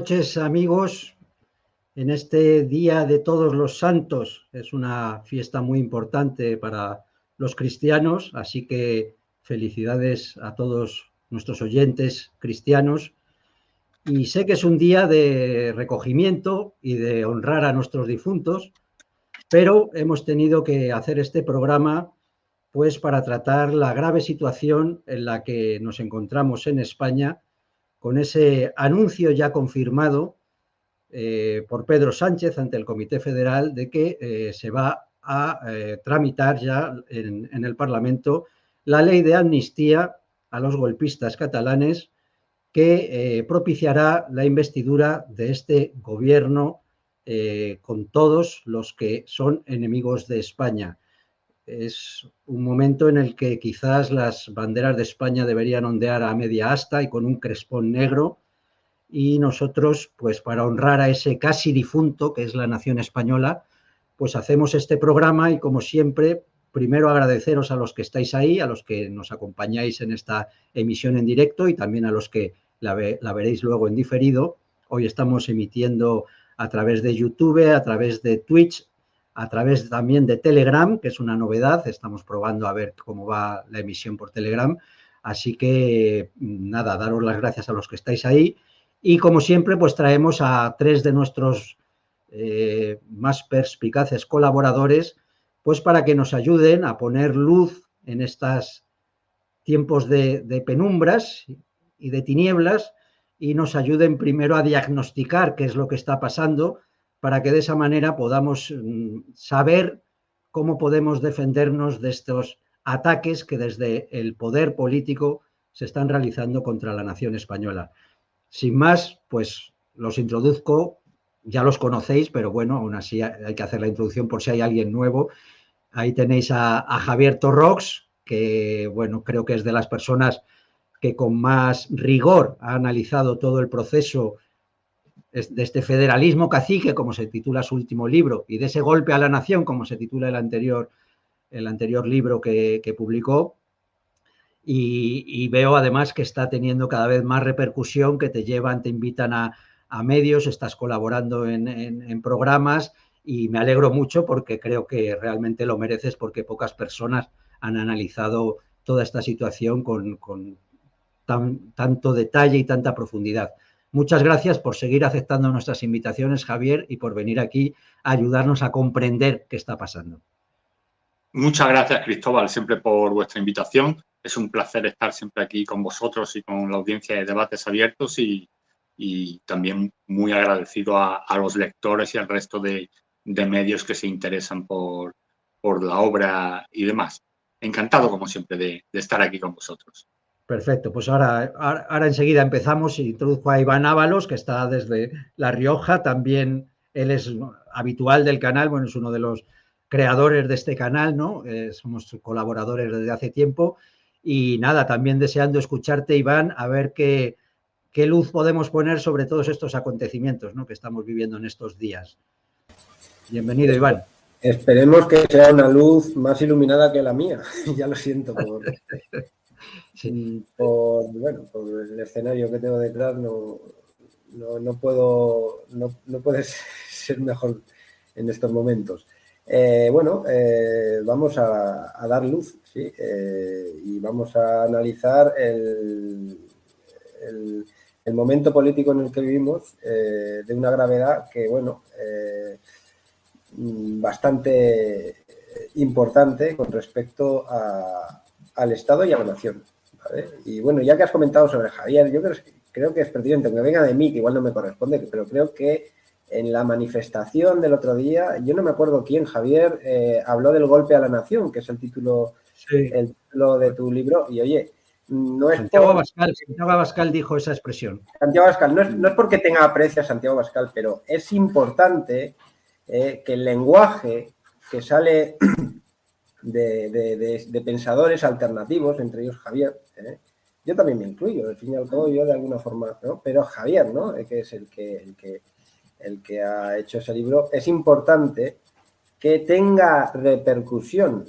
Noches amigos. En este Día de Todos los Santos es una fiesta muy importante para los cristianos, así que felicidades a todos nuestros oyentes cristianos. Y sé que es un día de recogimiento y de honrar a nuestros difuntos, pero hemos tenido que hacer este programa pues para tratar la grave situación en la que nos encontramos en España con ese anuncio ya confirmado eh, por Pedro Sánchez ante el Comité Federal de que eh, se va a eh, tramitar ya en, el Parlamento la ley de amnistía a los golpistas catalanes que propiciará la investidura de este gobierno con todos los que son enemigos de España. Es un momento en el que quizás las banderas de España deberían ondear a media asta y con un crespón negro. Y nosotros, pues para honrar a ese casi difunto que es la nación española, pues hacemos este programa y como siempre, primero agradeceros a los que estáis ahí, a los que nos acompañáis en esta emisión en directo y también a los que la, la veréis luego en diferido. Hoy estamos emitiendo a través de YouTube, a través de Twitch, a través también de Telegram, que es una novedad. Estamos probando a ver cómo va la emisión por Telegram. Así que nada, daros las gracias a los que estáis ahí. Y como siempre, pues traemos a tres de nuestros eh, más perspicaces colaboradores, pues para que nos ayuden a poner luz en estos tiempos de, de penumbras y de tinieblas y nos ayuden primero a diagnosticar qué es lo que está pasando para que de esa manera podamos mm, saber cómo podemos defendernos de estos ataques que desde el poder político se están realizando contra la nación española. Sin más, pues los introduzco, ya los conocéis, pero bueno, aún así hay que hacer la introducción por si hay alguien nuevo. Ahí tenéis a, a Javier Torrox, que bueno, creo que es de las personas que con más rigor ha analizado todo el proceso de este federalismo cacique, como se titula su último libro, y de ese golpe a la nación, como se titula el anterior, el anterior libro que, publicó. Y, veo además que está teniendo cada vez más repercusión, que te llevan, te invitan a, medios, estás colaborando en, programas y me alegro mucho porque creo que realmente lo mereces porque pocas personas han analizado toda esta situación con, tanto detalle y tanta profundidad. Muchas gracias por seguir aceptando nuestras invitaciones, Javier, y por venir aquí a ayudarnos a comprender qué está pasando. Muchas gracias, Cristóbal, siempre por vuestra invitación. Es un placer estar siempre aquí con vosotros y con la audiencia de debates abiertos y, también muy agradecido a, los lectores y al resto de, medios que se interesan por, la obra y demás. Encantado, como siempre, de estar aquí con vosotros. Perfecto, pues ahora, ahora, enseguida empezamos y introduzco a Iván Ábalos, que está desde La Rioja, también él es habitual del canal, bueno, es uno de los creadores de este canal, ¿no? Eh, somos colaboradores desde hace tiempo y nada, también deseando escucharte, Iván, a ver qué, qué luz podemos poner sobre todos estos acontecimientos ¿no? que estamos viviendo en estos días. Bienvenido, Iván. Esperemos que sea una luz más iluminada que la mía. ya lo siento por, por, bueno, por el escenario que tengo detrás no, no, puedo no, no, puede ser mejor en estos momentos. Eh, bueno, eh, vamos a, dar luz ¿sí? Eh, y vamos a analizar el, el, momento político en el que vivimos de una gravedad que, bueno, bastante importante con respecto a, al Estado y a la nación. Y bueno, ya que has comentado sobre Javier, yo creo, que es pertinente, aunque venga de mí, que igual no me corresponde, pero creo que en la manifestación del otro día, yo no me acuerdo quién, Javier, eh, habló del golpe a la nación, que es el título, el título de tu libro, y oye, no es Santiago, Bascal, Santiago Bascal dijo esa expresión. Santiago Bascal, no es, no es porque tenga aprecio a Santiago Bascal, pero es importante eh, que el lenguaje que sale de, pensadores alternativos, entre ellos Javier. ¿eh? Yo también me incluyo, al fin y al cabo yo de alguna forma, pero Javier, ¿no? Eh, que es el que, el, que, el que ha hecho ese libro, es importante que tenga repercusión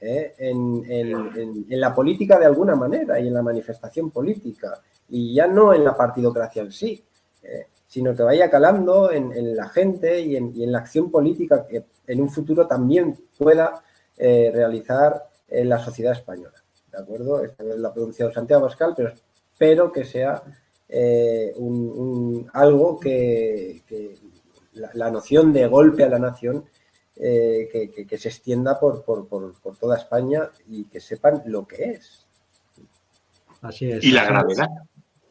¿eh? en, en, la política de alguna manera y en la manifestación política, y ya no en la partidocracia en sí. sino que vaya calando en, la gente y en, la acción política que en un futuro también pueda realizar en la sociedad española. ¿De acuerdo? Esta es la producción de Santiago Pascal, pero espero que sea un, algo que, la, noción de golpe a la nación que, se extienda por, toda España y que sepan lo que es. Así es. Y la gravedad.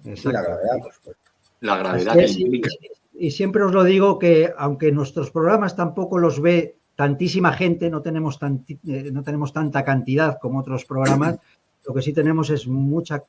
Y la gravedad, por supuesto. La gravedad que implica. Y, siempre os lo digo que aunque nuestros programas tampoco los ve tantísima gente, no tenemos, eh, no tenemos tanta cantidad como otros programas, lo que sí tenemos es mucha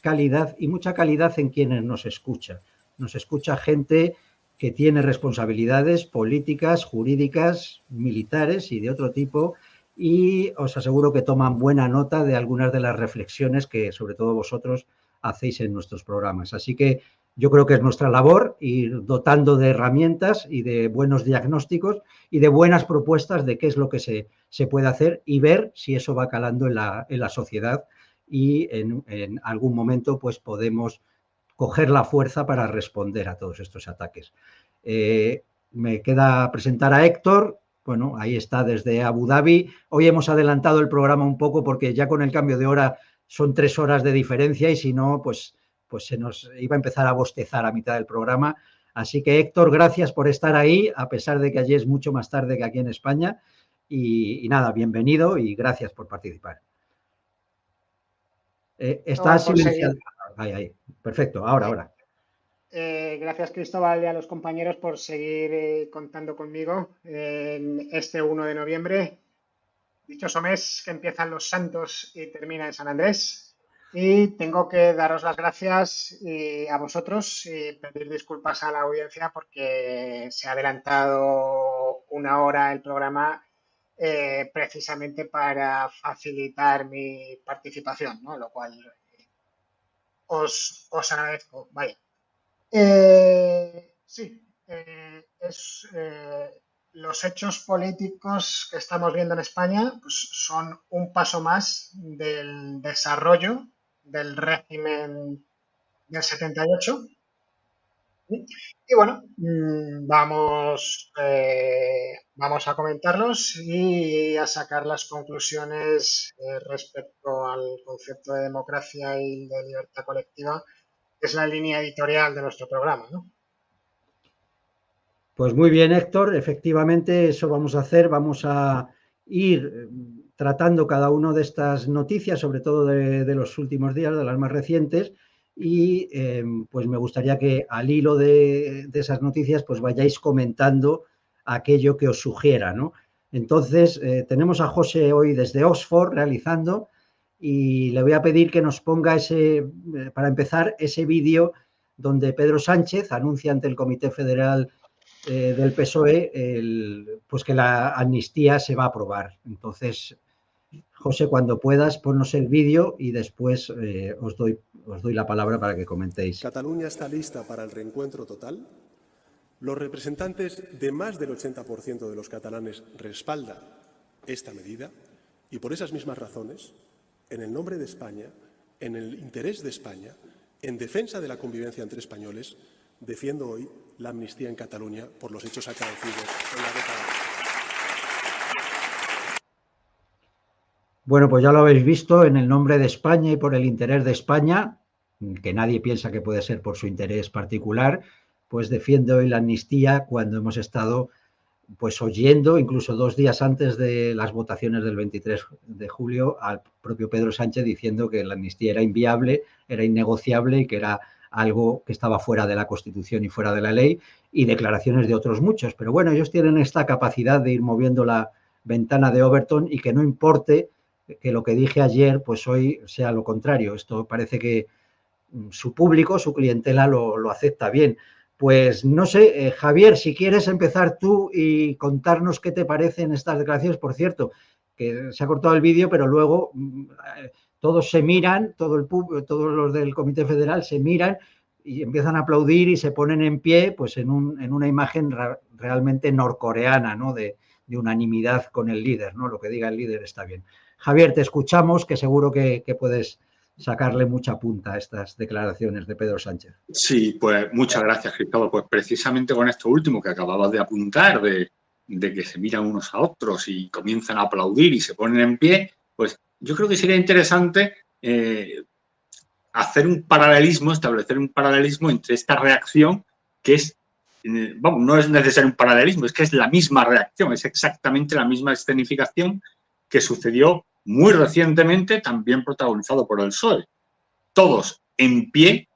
calidad y mucha calidad en quienes nos escucha. Nos escucha gente que tiene responsabilidades políticas, jurídicas, militares y de otro tipo y os aseguro que toman buena nota de algunas de las reflexiones que sobre todo vosotros hacéis en nuestros programas. Así que yo creo que es nuestra labor ir dotando de herramientas y de buenos diagnósticos y de buenas propuestas de qué es lo que se, se puede hacer y ver si eso va calando en la, en la sociedad y en, algún momento pues podemos coger la fuerza para responder a todos estos ataques. Eh, me queda presentar a Héctor, bueno, ahí está desde Abu Dhabi. Hoy hemos adelantado el programa un poco porque ya con el cambio de hora son tres horas de diferencia y si no, pues, pues se nos iba a empezar a bostezar a mitad del programa. Así que Héctor, gracias por estar ahí, a pesar de que allí es mucho más tarde que aquí en España. Y, nada, bienvenido y gracias por participar. Eh, está silenciado. Ahí, ahí. Perfecto, ahora, ahora. Eh, gracias Cristóbal y a los compañeros por seguir eh, contando conmigo en este 1 de noviembre. Dichoso mes que empiezan los santos y termina en San Andrés. Y tengo que daros las gracias eh, a vosotros y pedir disculpas a la audiencia porque se ha adelantado una hora el programa precisamente para facilitar mi participación, lo cual os, os agradezco. Vaya. Eh, sí, eh, es, eh, los hechos políticos que estamos viendo en España pues, son un paso más del desarrollo del régimen del 78. Y bueno, mm, vamos, vamos a comentarlos y a sacar las conclusiones respecto al concepto de democracia y de libertad colectiva es la línea editorial de nuestro programa, ¿no? Pues muy bien, Héctor. Efectivamente, eso vamos a hacer. Vamos a ir eh, tratando cada una de estas noticias, sobre todo de, los últimos días, de las más recientes, y eh, pues me gustaría que al hilo de, esas noticias pues vayáis comentando aquello que os sugiera, ¿no? Entonces, eh, tenemos a José hoy desde Oxford realizando y le voy a pedir que nos ponga ese, eh, para empezar, ese vídeo donde Pedro Sánchez anuncia ante el Comité Federal eh, del PSOE pues que la amnistía se va a aprobar. Entonces, José, cuando puedas, ponnos el vídeo y después eh, os, doy, os doy la palabra para que comentéis. Cataluña está lista para el reencuentro total. Los representantes de más del 80% de los catalanes respaldan esta medida y por esas mismas razones en el nombre de España, en el interés de España, en defensa de la convivencia entre españoles, defiendo hoy la amnistía en Cataluña por los hechos acaecidos en la década. Bueno, pues ya lo habéis visto, en el nombre de España y por el interés de España, que nadie piensa que puede ser por su interés particular, pues defiendo hoy la amnistía cuando hemos estado pues oyendo, incluso dos días antes de las votaciones del 23 de julio, al propio Pedro Sánchez diciendo que la amnistía era inviable, era innegociable y que era algo que estaba fuera de la Constitución y fuera de la ley, y declaraciones de otros muchos. Pero bueno, ellos tienen esta capacidad de ir moviendo la ventana de Overton y que no importe que lo que dije ayer, pues hoy sea lo contrario. Esto parece que mm, su público, su clientela lo, lo acepta bien. Pues no sé, eh, Javier, si quieres empezar tú y contarnos qué te parecen estas declaraciones, por cierto, que se ha cortado el vídeo, pero luego mm, eh, todos se miran, todo el todos los del Comité Federal se miran y empiezan a aplaudir y se ponen en pie, pues en, una imagen realmente norcoreana, ¿no? De, unanimidad con el líder, ¿no? Lo que diga el líder está bien. Javier, te escuchamos, que seguro que, puedes sacarle mucha punta a estas declaraciones de Pedro Sánchez. Sí, pues muchas gracias, Cristóbal. Pues precisamente con esto último que acababas de apuntar, de, que se miran unos a otros y comienzan a aplaudir y se ponen en pie, pues yo creo que sería interesante eh, hacer un paralelismo, establecer un paralelismo entre esta reacción que es, eh, vamos, no es necesario un paralelismo, es que es la misma reacción, es exactamente la misma escenificación que sucedió muy recientemente, también protagonizado por el PSOE. Todos en pie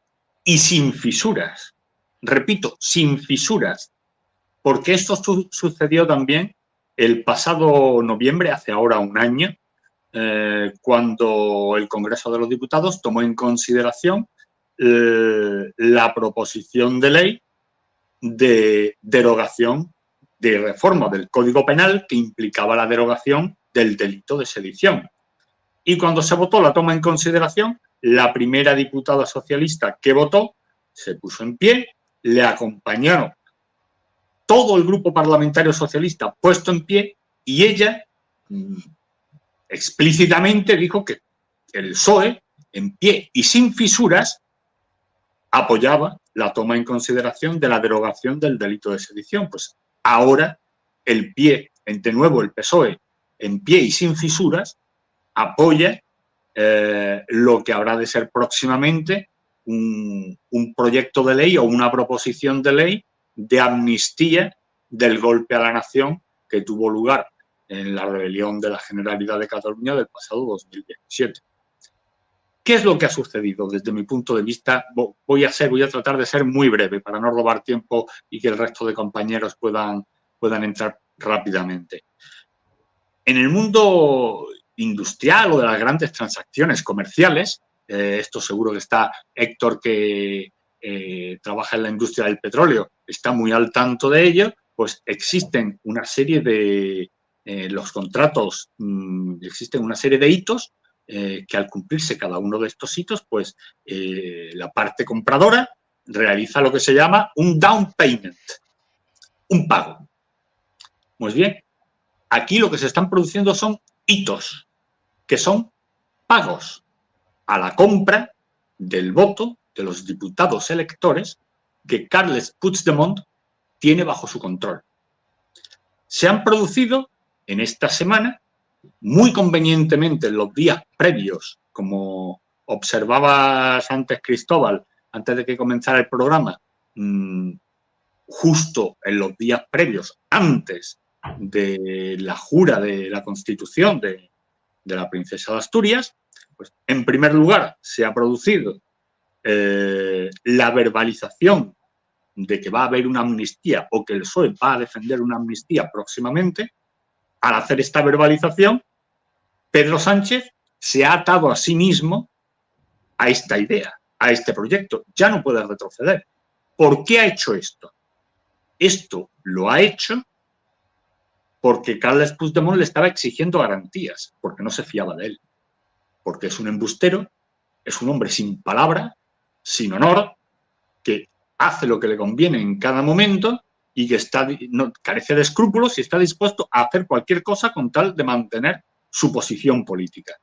y sin fisuras. Repito, sin fisuras. Porque esto sucedió también el pasado noviembre, hace ahora un año, eh, cuando el Congreso de los Diputados tomó en consideración eh, la proposición de ley de derogación de reforma del Código Penal que implicaba la derogación del delito de sedición. Y cuando se votó la toma en consideración, la primera diputada socialista que votó se puso en pie, le acompañaron todo el grupo parlamentario socialista puesto en pie y ella mm, explícitamente dijo que el PSOE, en pie y sin fisuras, apoyaba la toma en consideración de la derogación del delito de sedición. Pues ahora el pie, de nuevo el PSOE en pie y sin fisuras, apoya eh, lo que habrá de ser próximamente un, proyecto de ley o una proposición de ley de amnistía del golpe a la nación que tuvo lugar en la rebelión de la Generalidad de Cataluña del pasado 2017. ¿Qué es lo que ha sucedido desde mi punto de vista? Voy a ser, voy a tratar de ser muy breve para no robar tiempo y que el resto de compañeros puedan, puedan entrar rápidamente. En el mundo industrial o de las grandes transacciones comerciales, eh, esto seguro que está Héctor que eh, trabaja en la industria del petróleo, está muy al tanto de ello, pues existen una serie de, eh, los contratos, mm, existen una serie de hitos que al cumplirse cada uno de estos hitos, pues la parte compradora realiza lo que se llama un down payment, un pago. Pues bien, Aquí lo que se están produciendo son hitos, que son pagos a la compra del voto de los diputados electores que Carles Puigdemont tiene bajo su control. Se han producido en esta semana, muy convenientemente en los días previos, como observabas antes Cristóbal, antes de que comenzara el programa, mm, justo en los días previos, antes de la jura de la Constitución de, la princesa de Asturias, pues en primer lugar se ha producido eh, la verbalización de que va a haber una amnistía o que el PSOE va a defender una amnistía próximamente, al hacer esta verbalización, Pedro Sánchez se ha atado a sí mismo a esta idea, a este proyecto. Ya no puede retroceder. ¿Por qué ha hecho esto? Esto lo ha hecho porque Carles Puigdemont le estaba exigiendo garantías, porque no se fiaba de él, porque es un embustero, es un hombre sin palabra, sin honor, que hace lo que le conviene en cada momento y que carece de escrúpulos y está dispuesto a hacer cualquier cosa con tal de mantener su posición política.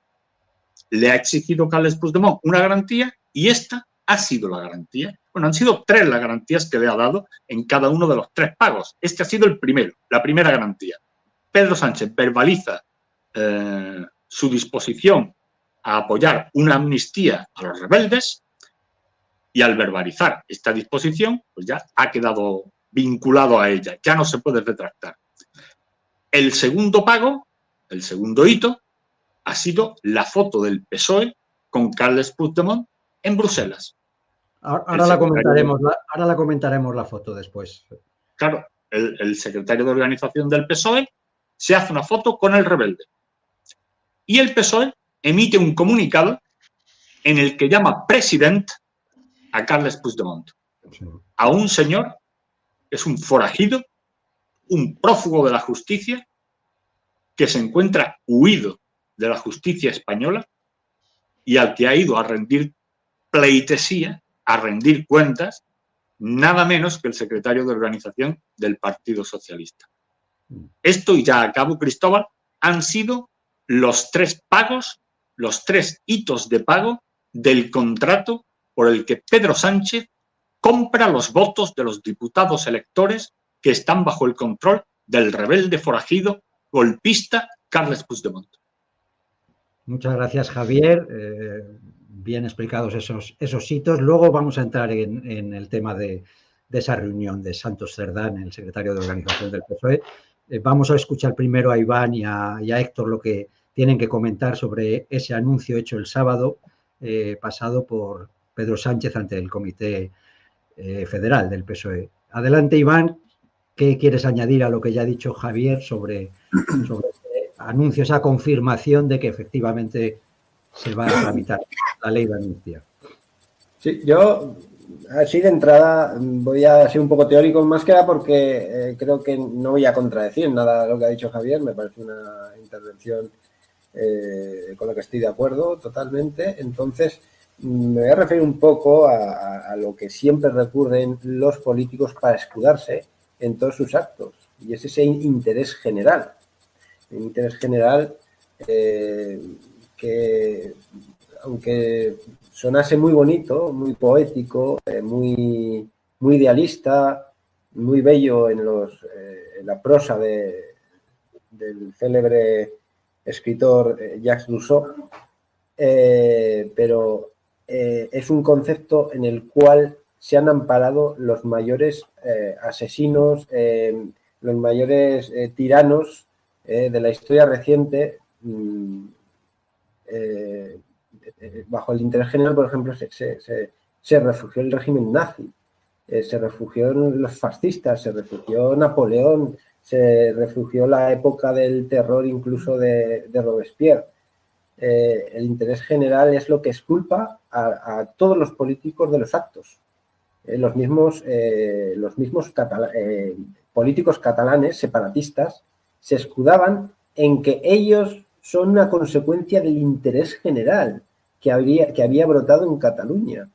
Le ha exigido Carles Puigdemont una garantía y esta ha sido la garantía. Bueno, han sido tres las garantías que le ha dado en cada uno de los tres pagos. Este ha sido el primero, la primera garantía. Pedro Sánchez verbaliza eh, su disposición a apoyar una amnistía a los rebeldes y al verbalizar esta disposición, pues ya ha quedado vinculado a ella, ya no se puede retractar. El segundo pago, el segundo hito, ha sido la foto del PSOE con Carles Puigdemont en Bruselas. Ahora, la comentaremos, ahora la comentaremos la foto después. Claro, el secretario de organización del PSOE se hace una foto con el rebelde. Y el PSOE emite un comunicado en el que llama president a Carles Puigdemont, a un señor es un forajido, un prófugo de la justicia, que se encuentra huido de la justicia española y al que ha ido a rendir pleitesía, a rendir cuentas, nada menos que el secretario de organización del Partido Socialista. Esto, y ya acabo, Cristóbal, han sido los tres pagos, los tres hitos de pago del contrato por el que Pedro Sánchez compra los votos de los diputados electores que están bajo el control del rebelde forajido golpista Carles Puigdemont. Muchas gracias, Javier. Eh, bien explicados esos, esos hitos. Luego vamos a entrar en, el tema de, esa reunión de Santos Cerdán, el secretario de organización del PSOE. Eh, vamos a escuchar primero a Iván y a, Héctor lo que tienen que comentar sobre ese anuncio hecho el sábado eh, pasado por Pedro Sánchez ante el Comité Federal del PSOE. Adelante, Iván. ¿Qué quieres añadir a lo que ya ha dicho Javier sobre, sobre anuncio, esa confirmación de que efectivamente se va a tramitar la ley de amnistía. Sí, yo así de entrada voy a ser un poco teórico más que nada porque eh, creo que no voy a contradecir nada de lo que ha dicho Javier, me parece una intervención eh, con la que estoy de acuerdo totalmente. Entonces, me voy a referir un poco a, lo que siempre recurren los políticos para escudarse en todos sus actos, y es ese interés general. Interés general eh, que, aunque sonase muy bonito, muy poético, eh, muy, muy idealista, muy bello en, los, eh, la prosa de, del célebre escritor Jacques Rousseau, pero es un concepto en el cual se han amparado los mayores asesinos, los mayores tiranos eh, de la historia reciente, mm, eh, eh, bajo el interés general, por ejemplo, se, refugió el régimen nazi, se refugió los fascistas, se refugió Napoleón, se refugió la época del terror incluso de, Robespierre. El interés general es lo que esculpa a, todos los políticos de los actos. los mismos, los mismos políticos catalanes separatistas se escudaban en que ellos son una consecuencia del interés general que, había, que había brotado en Cataluña,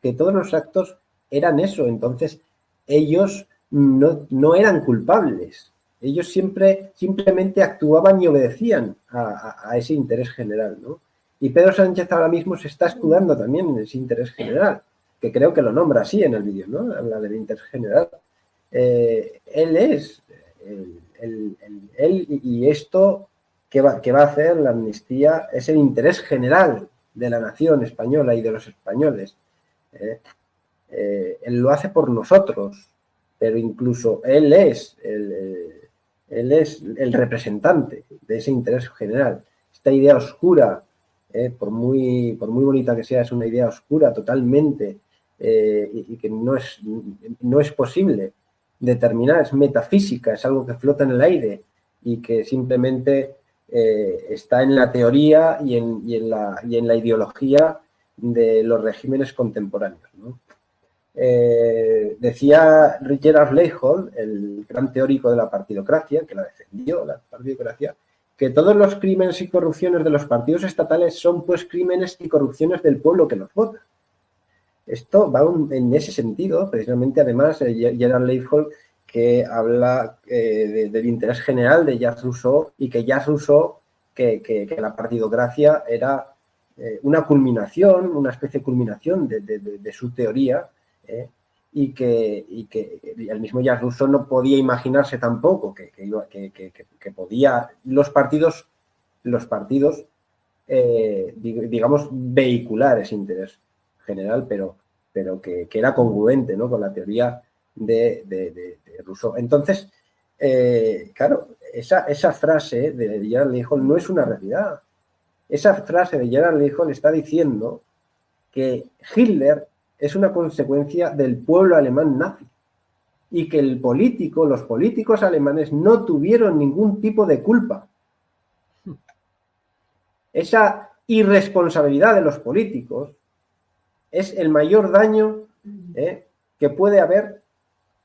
que todos los actos eran eso, entonces ellos no, eran culpables, ellos siempre simplemente actuaban y obedecían a, ese interés general, ¿no? Y Pedro Sánchez ahora mismo se está escudando también en ese interés general, que creo que lo nombra así en el vídeo, ¿no? Habla del interés general. Eh, él es él y esto que va, que va a hacer la amnistía es el interés general de la nación española y de los españoles. ¿eh? Eh, él lo hace por nosotros, pero incluso él es el, él es el representante de ese interés general. Esta idea oscura, por, muy, por muy bonita que sea, es una idea oscura totalmente y, y, que no es, no es posible determinada, es metafísica, es algo que flota en el aire y que simplemente eh, está en la teoría y en, la, en, la, ideología de los regímenes contemporáneos. Eh, decía Gerard Leichhold, el gran teórico de la partidocracia, que la defendió, la partidocracia, que todos los crímenes y corrupciones de los partidos estatales son pues crímenes y corrupciones del pueblo que los vota. Esto va en ese sentido, precisamente, además, eh, Gerard Leifhold, que habla eh, del interés general de Jacques Rousseau y que Jacques Rousseau, que, la partidocracia era eh, una culminación, una especie de culminación de, su teoría, y que, y que el mismo Jacques Rousseau no podía imaginarse tampoco que, que podía los partidos, los partidos digamos, vehicular ese interés general, pero, pero que, era congruente ¿no? con la teoría de, de. Entonces, eh, claro, esa, esa frase de Gerard Leijol no es una realidad. Esa frase de Gerard Leijol está diciendo que Hitler es una consecuencia del pueblo alemán nazi y que el político, los políticos alemanes no tuvieron ningún tipo de culpa. Esa irresponsabilidad de los políticos es el mayor daño eh, que puede haber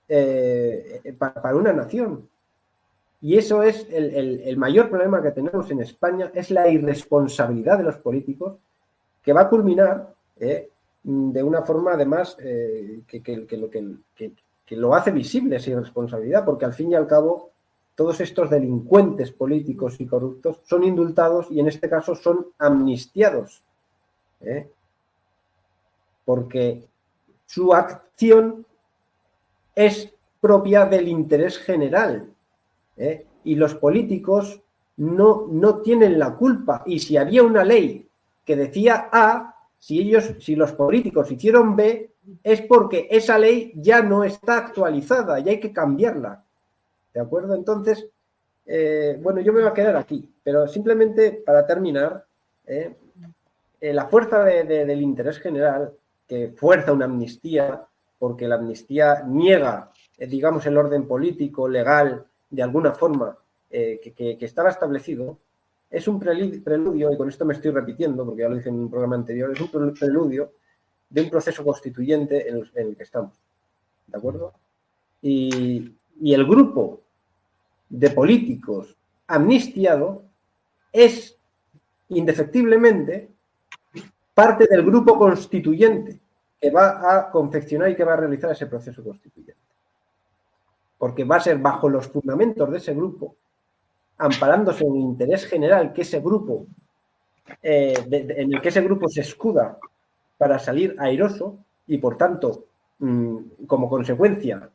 eh, para, una nación. Y eso es el, mayor problema que tenemos en España, es la irresponsabilidad de los políticos, que va a culminar eh, de una forma además que, lo, que, lo hace visible esa irresponsabilidad, porque al fin y al cabo todos estos delincuentes políticos y corruptos son indultados y en este caso son amnistiados. porque su acción es propia del interés general. ¿eh? Y los políticos no, no tienen la culpa. Y si había una ley que decía A, si ellos, si los políticos hicieron B, es porque esa ley ya no está actualizada y hay que cambiarla. ¿De acuerdo? Entonces, eh, bueno, yo me voy a quedar aquí, pero simplemente para terminar, ¿eh? la fuerza del interés general, que fuerza una amnistía, porque la amnistía niega eh, digamos, el orden político, legal, de alguna forma, eh, que, estaba establecido, es un preludio, y con esto me estoy repitiendo, porque ya lo dije en un programa anterior, es un preludio de un proceso constituyente en el, que estamos. ¿De acuerdo? Y, y el grupo de políticos amnistiado es indefectiblemente parte del grupo constituyente que va a confeccionar y que va a realizar ese proceso constituyente porque va a ser bajo los fundamentos de ese grupo, amparándose en el interés general que ese grupo, eh, en el que ese grupo se escuda para salir airoso y por tanto, mm, como consecuencia,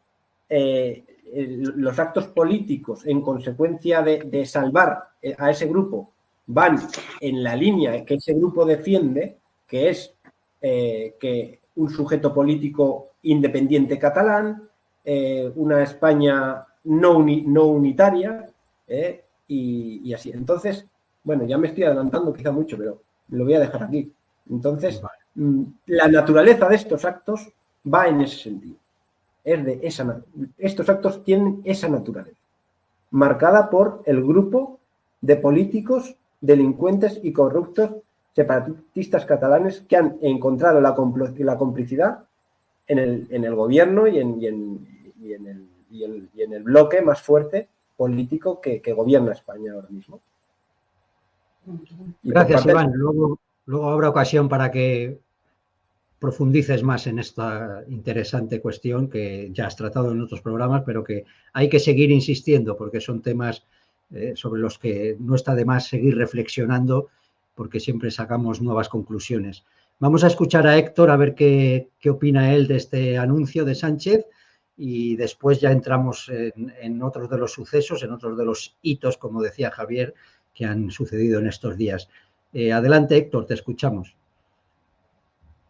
eh, los actos políticos en consecuencia de, salvar eh, a ese grupo van en la línea que ese grupo defiende, que es que un sujeto político independiente catalán, una España no, no unitaria y, así. Entonces, bueno, ya me estoy adelantando quizá mucho, pero lo voy a dejar aquí. Entonces, mm, la naturaleza de estos actos va en ese sentido. Es de esa, estos actos tienen esa naturaleza, marcada por el grupo de políticos, delincuentes y corruptos separatistas catalanes que han encontrado la, complicidad en el, en el gobierno y en, y en el, y en el bloque más fuerte político que, gobierna España ahora mismo. Gracias, Iván. Luego, luego habrá ocasión para que profundices más en esta interesante cuestión que ya has tratado en otros programas, pero que hay que seguir insistiendo porque son temas eh, sobre los que no está de más seguir reflexionando porque siempre sacamos nuevas conclusiones. Vamos a escuchar a Héctor a ver qué, qué opina él de este anuncio de Sánchez y después ya entramos en, otros de los sucesos, en otros de los hitos, como decía Javier, que han sucedido en estos días. Eh, adelante, Héctor, te escuchamos.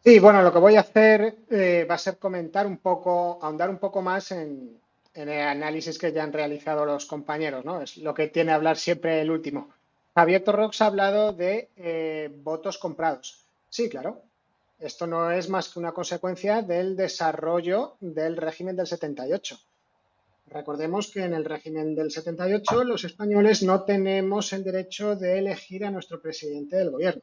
Sí, bueno, lo que voy a hacer eh, va a ser comentar un poco, ahondar un poco más en, el análisis que ya han realizado los compañeros, ¿no? Es lo que tiene hablar siempre el último. Javier Torrox ha hablado de eh, votos comprados. Sí, claro, esto no es más que una consecuencia del desarrollo del régimen del 78. Recordemos que en el régimen del 78 los españoles no tenemos el derecho de elegir a nuestro presidente del gobierno,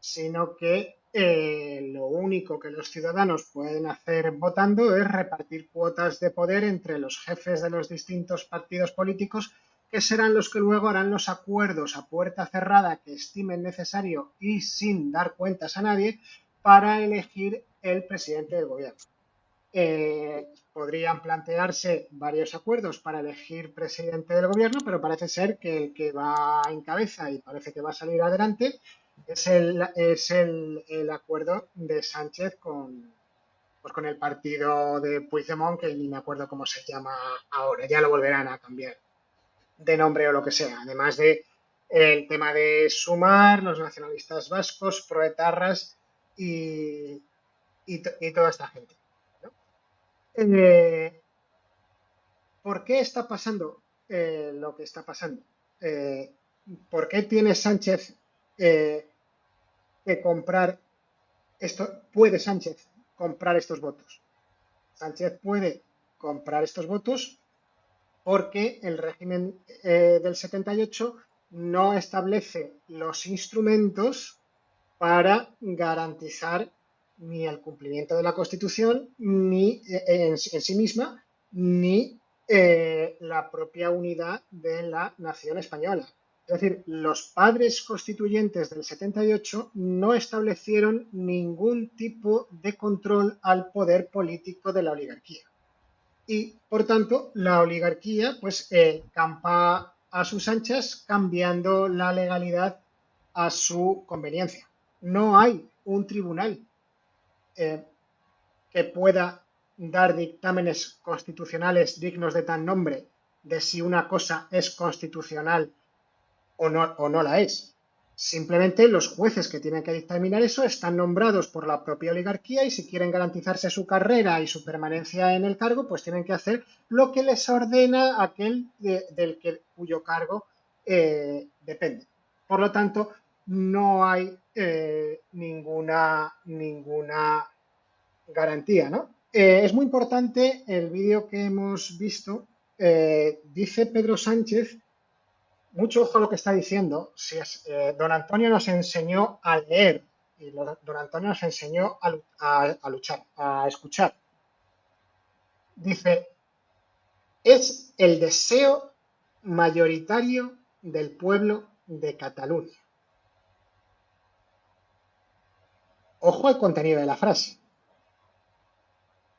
sino que eh, lo único que los ciudadanos pueden hacer votando es repartir cuotas de poder entre los jefes de los distintos partidos políticos que serán los que luego harán los acuerdos a puerta cerrada que estimen necesario y sin dar cuentas a nadie para elegir el presidente del gobierno. Eh, podrían plantearse varios acuerdos para elegir presidente del gobierno, pero parece ser que el que va en cabeza y parece que va a salir adelante es el, es el, acuerdo de Sánchez con, pues con el partido de Puigdemont, que ni me acuerdo cómo se llama ahora, ya lo volverán a cambiar de nombre o lo que sea, además de el tema de sumar, los nacionalistas vascos, proetarras y, toda esta gente. Eh, ¿Por qué está pasando eh, lo que está pasando? Eh, ¿Por qué tiene Sánchez que comprar esto? ¿Puede Sánchez comprar estos votos? Sánchez puede comprar estos votos porque el régimen del 78 no establece los instrumentos para garantizar ni el cumplimiento de la Constitución ni eh, en, sí misma, ni eh, la propia unidad de la nación española. Es decir, los padres constituyentes del 78 no establecieron ningún tipo de control al poder político de la oligarquía. Y, por tanto, la oligarquía pues eh, campa a sus anchas cambiando la legalidad a su conveniencia no hay un tribunal eh, que pueda dar dictámenes constitucionales dignos de tal nombre de si una cosa es constitucional o no, o no la es. Simplemente los jueces que tienen que dictaminar eso están nombrados por la propia oligarquía y si quieren garantizarse su carrera y su permanencia en el cargo, pues tienen que hacer lo que les ordena aquel del que, cuyo cargo eh, depende. Por lo tanto, no hay eh, ninguna, ninguna garantía, ¿no? Eh, es muy importante el vídeo que hemos visto. dice Pedro Sánchez mucho ojo a lo que está diciendo. Si es, eh, don Antonio nos enseñó a leer y don Antonio nos enseñó a, luchar, a escuchar. Dice, es el deseo mayoritario del pueblo de Cataluña. Ojo al contenido de la frase.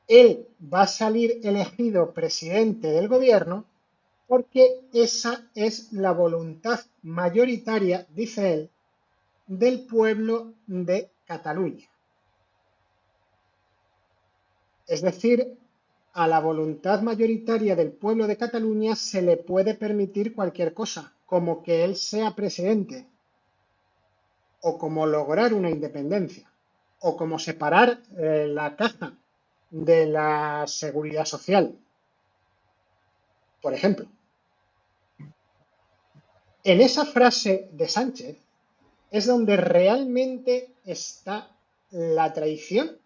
Él va a salir elegido presidente del gobierno porque esa es la voluntad mayoritaria, dice él, del pueblo de Cataluña. Es decir, a la voluntad mayoritaria del pueblo de Cataluña se le puede permitir cualquier cosa, como que él sea presidente, o como lograr una independencia, o como separar eh, la caja de la seguridad social, por ejemplo. En esa frase de Sánchez es donde realmente está la traición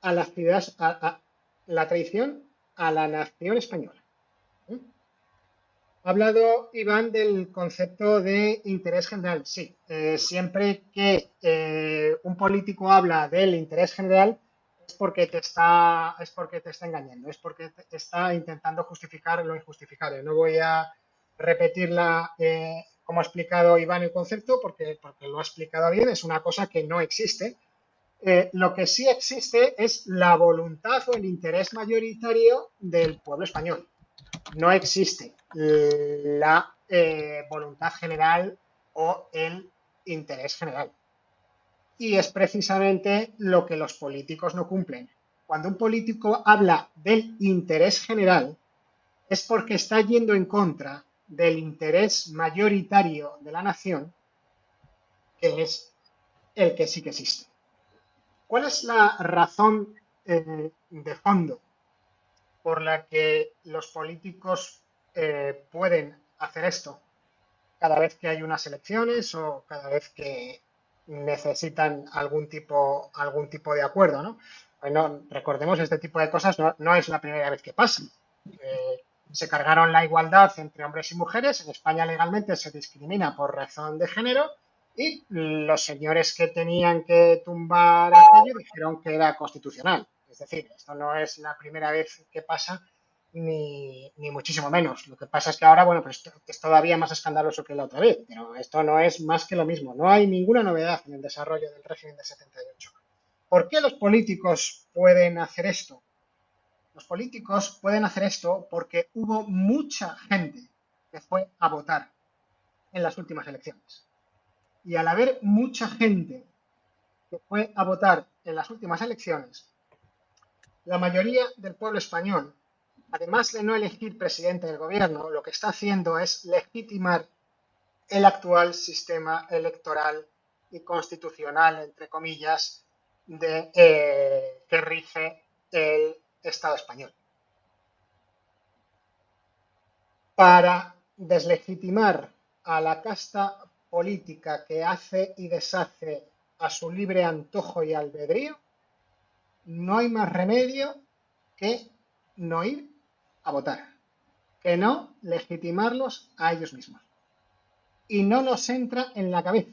a la traición a la nación española. Ha hablado Iván del concepto de interés general. Sí, eh, siempre que eh, un político habla del interés general es porque te está es porque te está engañando, es porque está intentando justificar lo injustificable. No voy a repetirla eh, como ha explicado Iván el concepto, porque, porque lo ha explicado bien, es una cosa que no existe. Eh, lo que sí existe es la voluntad o el interés mayoritario del pueblo español. No existe la eh, voluntad general o el interés general. Y es precisamente lo que los políticos no cumplen. Cuando un político habla del interés general, es porque está yendo en contra del interés mayoritario de la nación, que es el que sí que existe. ¿Cuál es la razón eh, de fondo por la que los políticos eh, pueden hacer esto cada vez que hay unas elecciones o cada vez que necesitan algún tipo, algún tipo de acuerdo? ¿no? Bueno, recordemos, este tipo de cosas no, es la primera vez que pasan. Eh, se cargaron la igualdad entre hombres y mujeres. En España legalmente se discrimina por razón de género y los señores que tenían que tumbar aquello dijeron que era constitucional. Es decir, esto no es la primera vez que pasa ni, muchísimo menos. Lo que pasa es que ahora, bueno, pues es todavía más escandaloso que la otra vez, pero esto no es más que lo mismo. No hay ninguna novedad en el desarrollo del régimen de 78. ¿Por qué los políticos pueden hacer esto? Los políticos pueden hacer esto porque hubo mucha gente que fue a votar en las últimas elecciones. Y al haber mucha gente que fue a votar en las últimas elecciones, la mayoría del pueblo español, además de no elegir presidente del gobierno, lo que está haciendo es legitimar el actual sistema electoral y constitucional, entre comillas, de, eh, que rige el Estado español. Para deslegitimar a la casta política que hace y deshace a su libre antojo y albedrío, no hay más remedio que no ir a votar, que no legitimarlos a ellos mismos. Y no nos entra en la cabeza.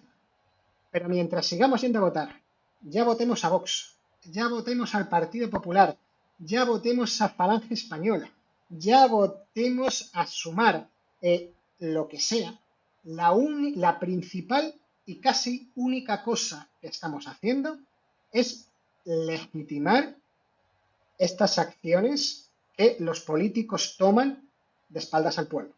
Pero mientras sigamos yendo a votar, ya votemos a Vox, ya votemos al Partido Popular, ya votemos a Falange Española, ya votemos a sumar eh, lo que sea, la, la principal y casi única cosa que estamos haciendo es legitimar estas acciones que los políticos toman de espaldas al pueblo.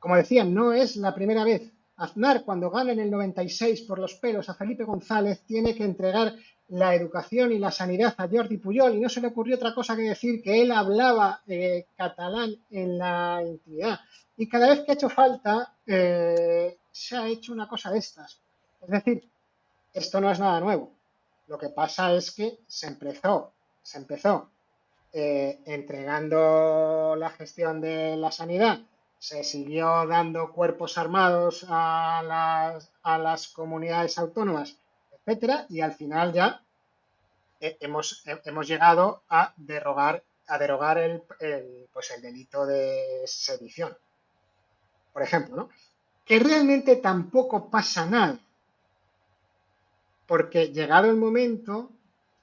Como decía, no es la primera vez. Aznar, cuando gana en el 96 por los pelos a Felipe González, tiene que entregar la educación y la sanidad a Jordi Puyol y no se le ocurrió otra cosa que decir que él hablaba eh, catalán en la intimidad. Y cada vez que ha hecho falta, eh, se ha hecho una cosa de estas. Es decir, esto no es nada nuevo. Lo que pasa es que se empezó, se empezó eh, entregando la gestión de la sanidad, se siguió dando cuerpos armados a las, a las comunidades autónomas etcétera, y al final ya eh, hemos, hemos llegado a derogar, a derogar el, pues el delito de sedición. Por ejemplo, ¿no? Que realmente tampoco pasa nada. Porque llegado el momento,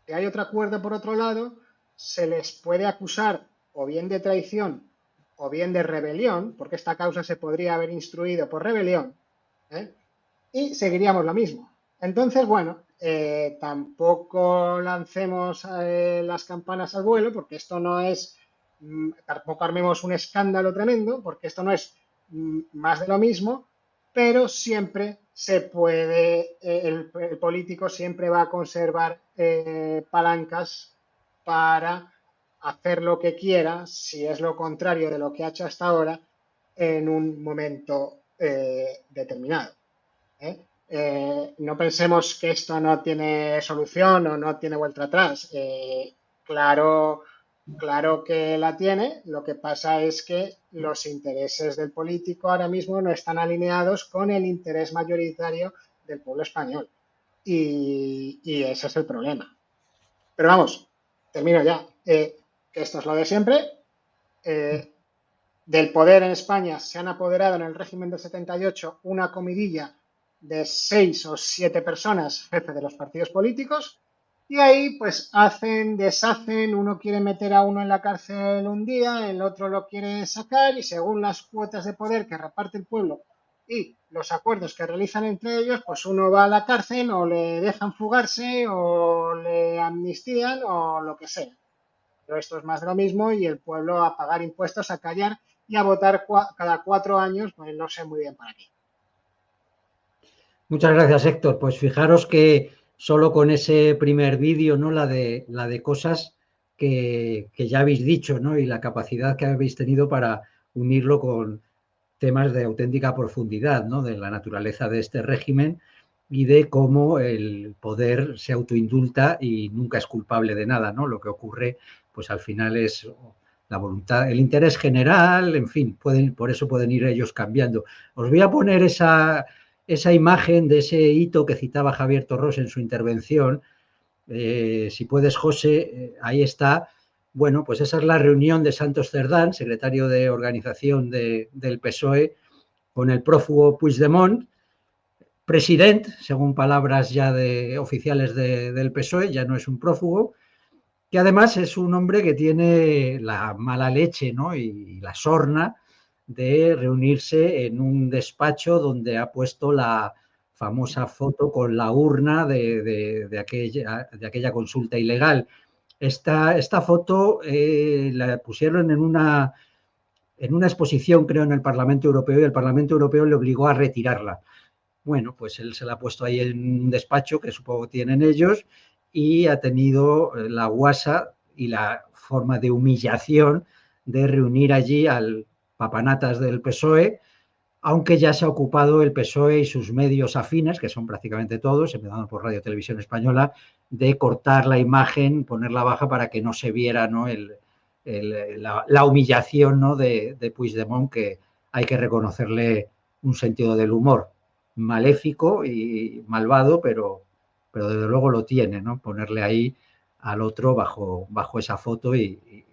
que hay otro acuerdo por otro lado, se les puede acusar o bien de traición o bien de rebelión, porque esta causa se podría haber instruido por rebelión, ¿eh? y seguiríamos lo mismo. Entonces, bueno, eh, tampoco lancemos eh, las campanas al vuelo, porque esto no es, mm, tampoco armemos un escándalo tremendo, porque esto no es mm, más de lo mismo, pero siempre se puede, el, político siempre va a conservar palancas para hacer lo que quiera, si es lo contrario de lo que ha hecho hasta ahora, en un momento determinado. Eh, no pensemos que esto no tiene solución o no tiene vuelta atrás. Eh, claro, claro que la tiene. Lo que pasa es que los intereses del político ahora mismo no están alineados con el interés mayoritario del pueblo español. Y, ese es el problema. Pero vamos, termino ya. Eh, esto es lo de siempre. del poder en España se han apoderado en el régimen del 78 una comidilla de seis o siete personas, jefe de los partidos políticos, y ahí pues hacen, deshacen, uno quiere meter a uno en la cárcel un día, el otro lo quiere sacar y según las cuotas de poder que reparte el pueblo y los acuerdos que realizan entre ellos, pues uno va a la cárcel o le dejan fugarse o le amnistían o lo que sea. Pero esto es más de lo mismo y el pueblo a pagar impuestos, a callar y a votar cada cuatro años, pues no sé muy bien para qué. Muchas gracias, Héctor. Pues fijaros que solo con ese primer vídeo, ¿no? La de, la de cosas que, ya habéis dicho, ¿no? Y la capacidad que habéis tenido para unirlo con temas de auténtica profundidad, ¿no? De la naturaleza de este régimen y de cómo el poder se autoindulta y nunca es culpable de nada, ¿no? Lo que ocurre, pues al final es la voluntad, el interés general, en fin, pueden, por eso pueden ir ellos cambiando. Os voy a poner esa, esa imagen de ese hito que citaba Javier Torros en su intervención. Eh, si puedes, José, eh, ahí está. Bueno, pues esa es la reunión de Santos Cerdán, secretario de organización del PSOE, con el prófugo Puigdemont, presidente, según palabras ya de oficiales del PSOE, ya no es un prófugo, que además es un hombre que tiene la mala leche ¿no? y la sorna de reunirse en un despacho donde ha puesto la famosa foto con la urna de, aquella, de aquella, consulta ilegal. Esta, foto eh, la pusieron en una, en una exposición, creo, en el Parlamento Europeo y el Parlamento Europeo le obligó a retirarla. Bueno, pues él se la ha puesto ahí en un despacho que supongo tienen ellos y ha tenido eh, la guasa y la forma de humillación de reunir allí al papanatas del PSOE, aunque ya se ha ocupado el PSOE y sus medios afines, que son prácticamente todos, empezando por Radio Televisión Española, de cortar la imagen, ponerla baja para que no se viera ¿no? la, humillación ¿no? de, de Puigdemont, que hay que reconocerle un sentido del humor maléfico y malvado, pero, pero desde luego lo tiene, ¿no? Ponerle ahí al otro bajo, bajo esa foto y,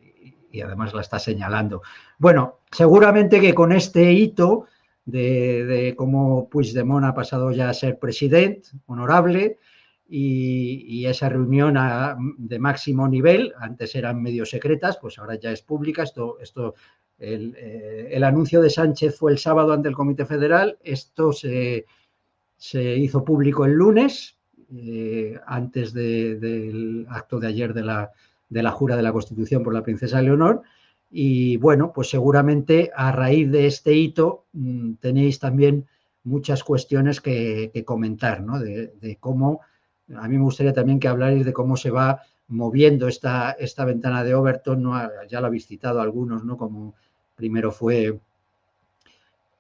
y además la está señalando. Bueno, seguramente que con este hito de, cómo Puigdemont ha pasado ya a ser presidente honorable y, esa reunión de máximo nivel, antes eran medio secretas, pues ahora ya es pública. Esto, esto eh, el, anuncio de Sánchez fue el sábado ante el Comité Federal, esto se, hizo público el lunes, eh, antes del acto de ayer de la de la jura de la Constitución por la princesa Leonor. Y bueno, pues seguramente a raíz de este hito mm, tenéis también muchas cuestiones que, comentar, ¿no? De, cómo a mí me gustaría también que habláis de cómo se va moviendo esta, esta ventana de Overton, ¿no? ya lo habéis citado algunos, ¿no? como primero fue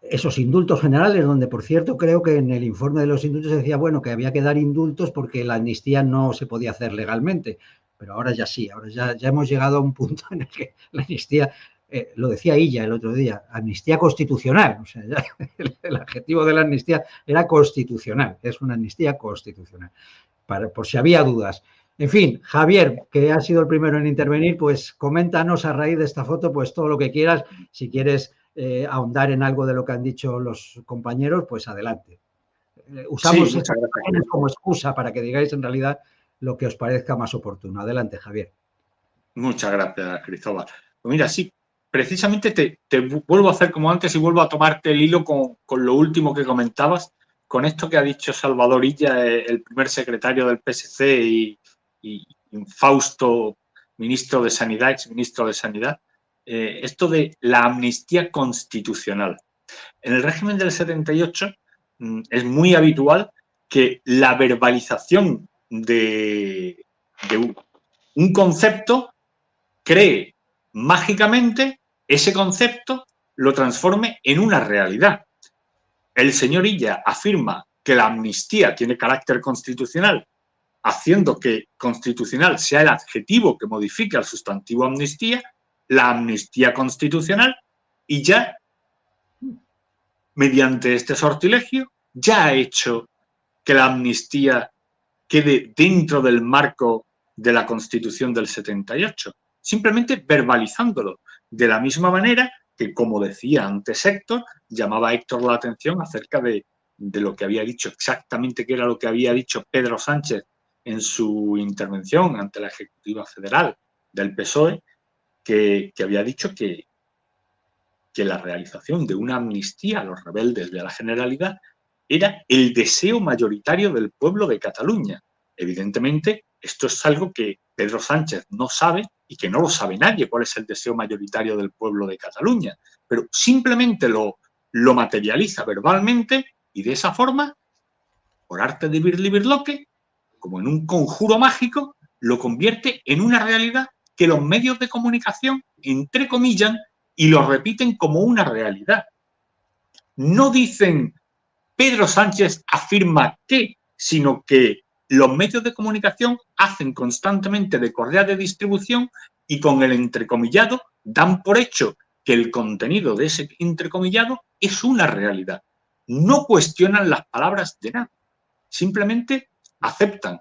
esos indultos generales, donde por cierto creo que en el informe de los indultos decía, bueno, que había que dar indultos porque la amnistía no se podía hacer legalmente, pero ahora ya sí, ahora ya, ya hemos llegado a un punto en el que la amnistía, eh, lo decía ella el otro día, amnistía constitucional, o sea, ya el, adjetivo de la amnistía era constitucional, es una amnistía constitucional, para, por si había dudas. En fin, Javier, que ha sido el primero en intervenir, pues coméntanos a raíz de esta foto, pues todo lo que quieras, si quieres eh, ahondar en algo de lo que han dicho los compañeros, pues adelante. Eh, usamos estas como excusa para que digáis en realidad lo que os parezca más oportuno. Adelante, Javier. Muchas gracias, Cristóbal. Pues mira, sí, precisamente te, vuelvo a hacer como antes y vuelvo a tomarte el hilo con, lo último que comentabas, con esto que ha dicho Salvador Illa, eh, el primer secretario del PSC y, y Fausto, ministro de Sanidad, ex ministro de Sanidad, eh, esto de la amnistía constitucional. En el régimen del 78 mm, es muy habitual que la verbalización de, un concepto cree mágicamente ese concepto lo transforme en una realidad. El señor Illa afirma que la amnistía tiene carácter constitucional, haciendo que constitucional sea el adjetivo que modifica el sustantivo amnistía, la amnistía constitucional y ya, mediante este sortilegio, ya ha hecho que la amnistía quede dentro del marco de la Constitución del 78, simplemente verbalizándolo, de la misma manera que, como decía antes Héctor, llamaba Héctor la atención acerca de, de lo que había dicho, exactamente qué era lo que había dicho Pedro Sánchez en su intervención ante la Ejecutiva Federal del PSOE, que, había dicho que, que la realización de una amnistía a los rebeldes de la Generalidad era el deseo mayoritario del pueblo de Cataluña. Evidentemente, esto es algo que Pedro Sánchez no sabe y que no lo sabe nadie cuál es el deseo mayoritario del pueblo de Cataluña, pero simplemente lo, lo materializa verbalmente y de esa forma, por arte de Birli como en un conjuro mágico, lo convierte en una realidad que los medios de comunicación entrecomillan y lo repiten como una realidad. No dicen Pedro Sánchez afirma que, sino que los medios de comunicación hacen constantemente de correa de distribución y con el entrecomillado dan por hecho que el contenido de ese entrecomillado es una realidad. No cuestionan las palabras de nada. Simplemente aceptan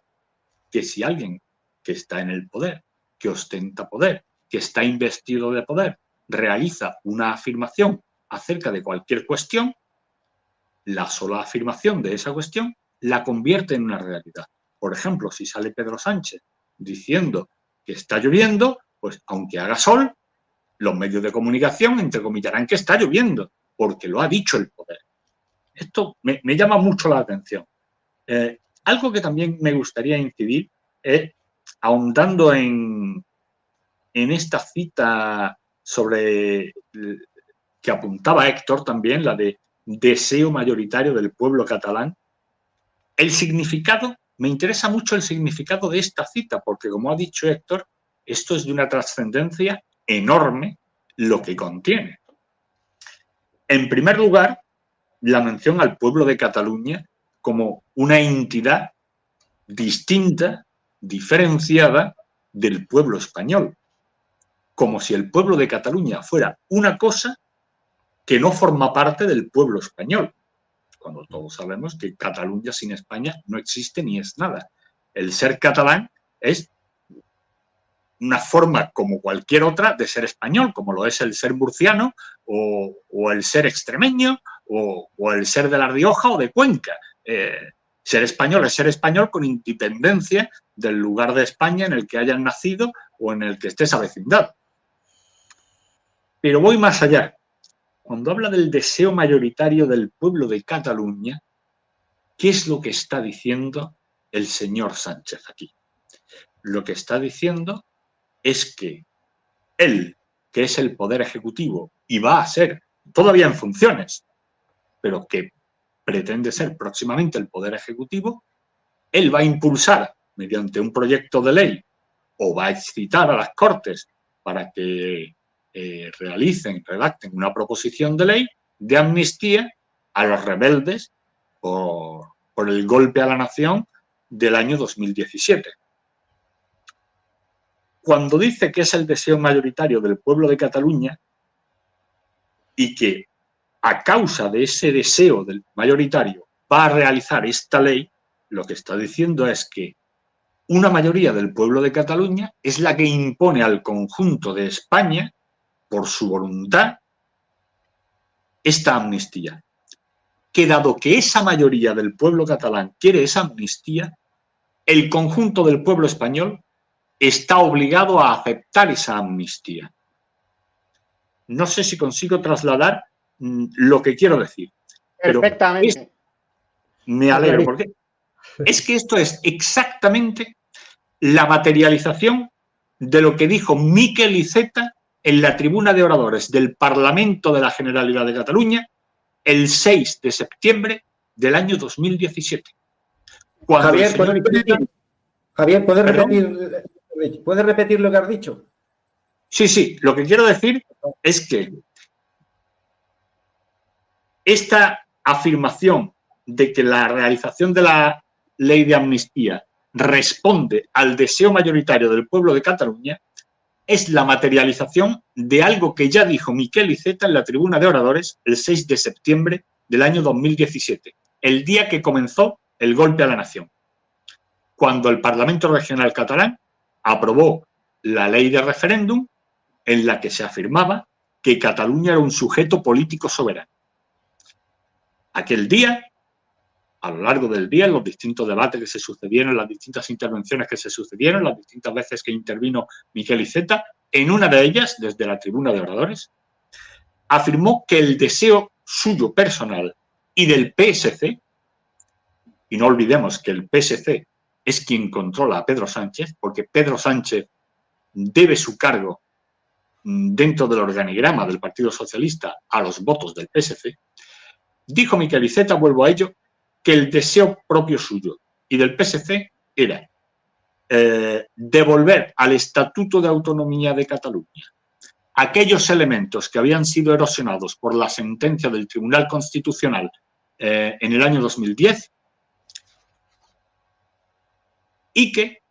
que si alguien que está en el poder que ostenta poder, que está investido de poder, realiza una afirmación acerca de cualquier cuestión, la sola afirmación de esa cuestión la convierte en una realidad. Por ejemplo, si sale Pedro Sánchez diciendo que está lloviendo, pues aunque haga sol, los medios de comunicación entrecomillarán que está lloviendo, porque lo ha dicho el poder. Esto me, llama mucho la atención. Eh, algo que también me gustaría incidir es ahondando en, en esta cita sobre que apuntaba Héctor también, la de deseo mayoritario del pueblo catalán, el significado, me interesa mucho el significado de esta cita, porque como ha dicho Héctor, esto es de una trascendencia enorme lo que contiene. En primer lugar, la mención al pueblo de Cataluña como una entidad distinta diferenciada del pueblo español, como si el pueblo de Cataluña fuera una cosa que no forma parte del pueblo español, cuando todos sabemos que Cataluña sin España no existe ni es nada. El ser catalán es una forma como cualquier otra de ser español, como lo es el ser murciano o, el ser extremeño o, el ser de La Rioja o de Cuenca. Eh, ser español es ser español con independencia del lugar de España en el que hayan nacido o en el que esté esa vecindad. Pero voy más allá. Cuando habla del deseo mayoritario del pueblo de Cataluña, ¿qué es lo que está diciendo el señor Sánchez aquí? Lo que está diciendo es que él, que es el poder ejecutivo y va a ser todavía en funciones, pero que pretende ser próximamente el Poder Ejecutivo, él va a impulsar mediante un proyecto de ley o va a excitar a las Cortes para que eh, realicen, redacten una proposición de ley de amnistía a los rebeldes por, por el golpe a la nación del año 2017. Cuando dice que es el deseo mayoritario del pueblo de Cataluña y que a causa de ese deseo del mayoritario va a realizar esta ley, lo que está diciendo es que una mayoría del pueblo de Cataluña es la que impone al conjunto de España, por su voluntad, esta amnistía. Que dado que esa mayoría del pueblo catalán quiere esa amnistía, el conjunto del pueblo español está obligado a aceptar esa amnistía. No sé si consigo trasladar mm, lo que quiero decir. Perfectamente. me alegro, porque es que esto es exactamente la materialización de lo que dijo Miquel Iceta en la tribuna de oradores del Parlamento de la Generalidad de Cataluña el 6 de septiembre del año 2017. Javier, ¿puedes repetir, Javier, ¿puedes repetir lo que has dicho? Sí, sí, lo que quiero decir es que esta afirmación de que la realización de la ley de amnistía responde al deseo mayoritario del pueblo de Cataluña es la materialización de algo que ya dijo Miquel Iceta en la tribuna de oradores el 6 de septiembre del año 2017, el día que comenzó el golpe a la nación, cuando el Parlamento Regional Catalán aprobó la ley de referéndum en la que se afirmaba que Cataluña era un sujeto político soberano. Aquel día a lo largo del día, en los distintos debates que se sucedieron, las distintas intervenciones que se sucedieron, las distintas veces que intervino Miguel Iceta, en una de ellas, desde la tribuna de oradores, afirmó que el deseo suyo personal y del PSC, y no olvidemos que el PSC es quien controla a Pedro Sánchez, porque Pedro Sánchez debe su cargo dentro del organigrama del Partido Socialista a los votos del PSC, dijo Miquel Iceta, vuelvo a ello, que el deseo propio suyo y del PSC era eh, devolver al Estatuto de Autonomía de Cataluña aquellos elementos que habían sido erosionados por la sentencia del Tribunal Constitucional eh, en el año 2010 y que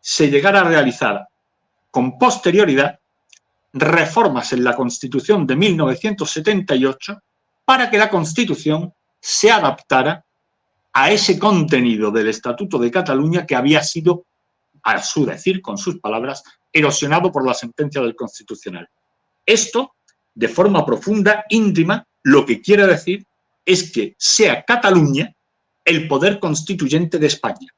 se llegara a realizar con posterioridad reformas en la Constitución de 1978 para que la Constitución se adaptara a ese contenido del Estatuto de Cataluña que había sido, a su decir, con sus palabras, erosionado por la sentencia del Constitucional. Esto, de forma profunda, íntima, lo que quiere decir es que sea Cataluña el poder constituyente de España,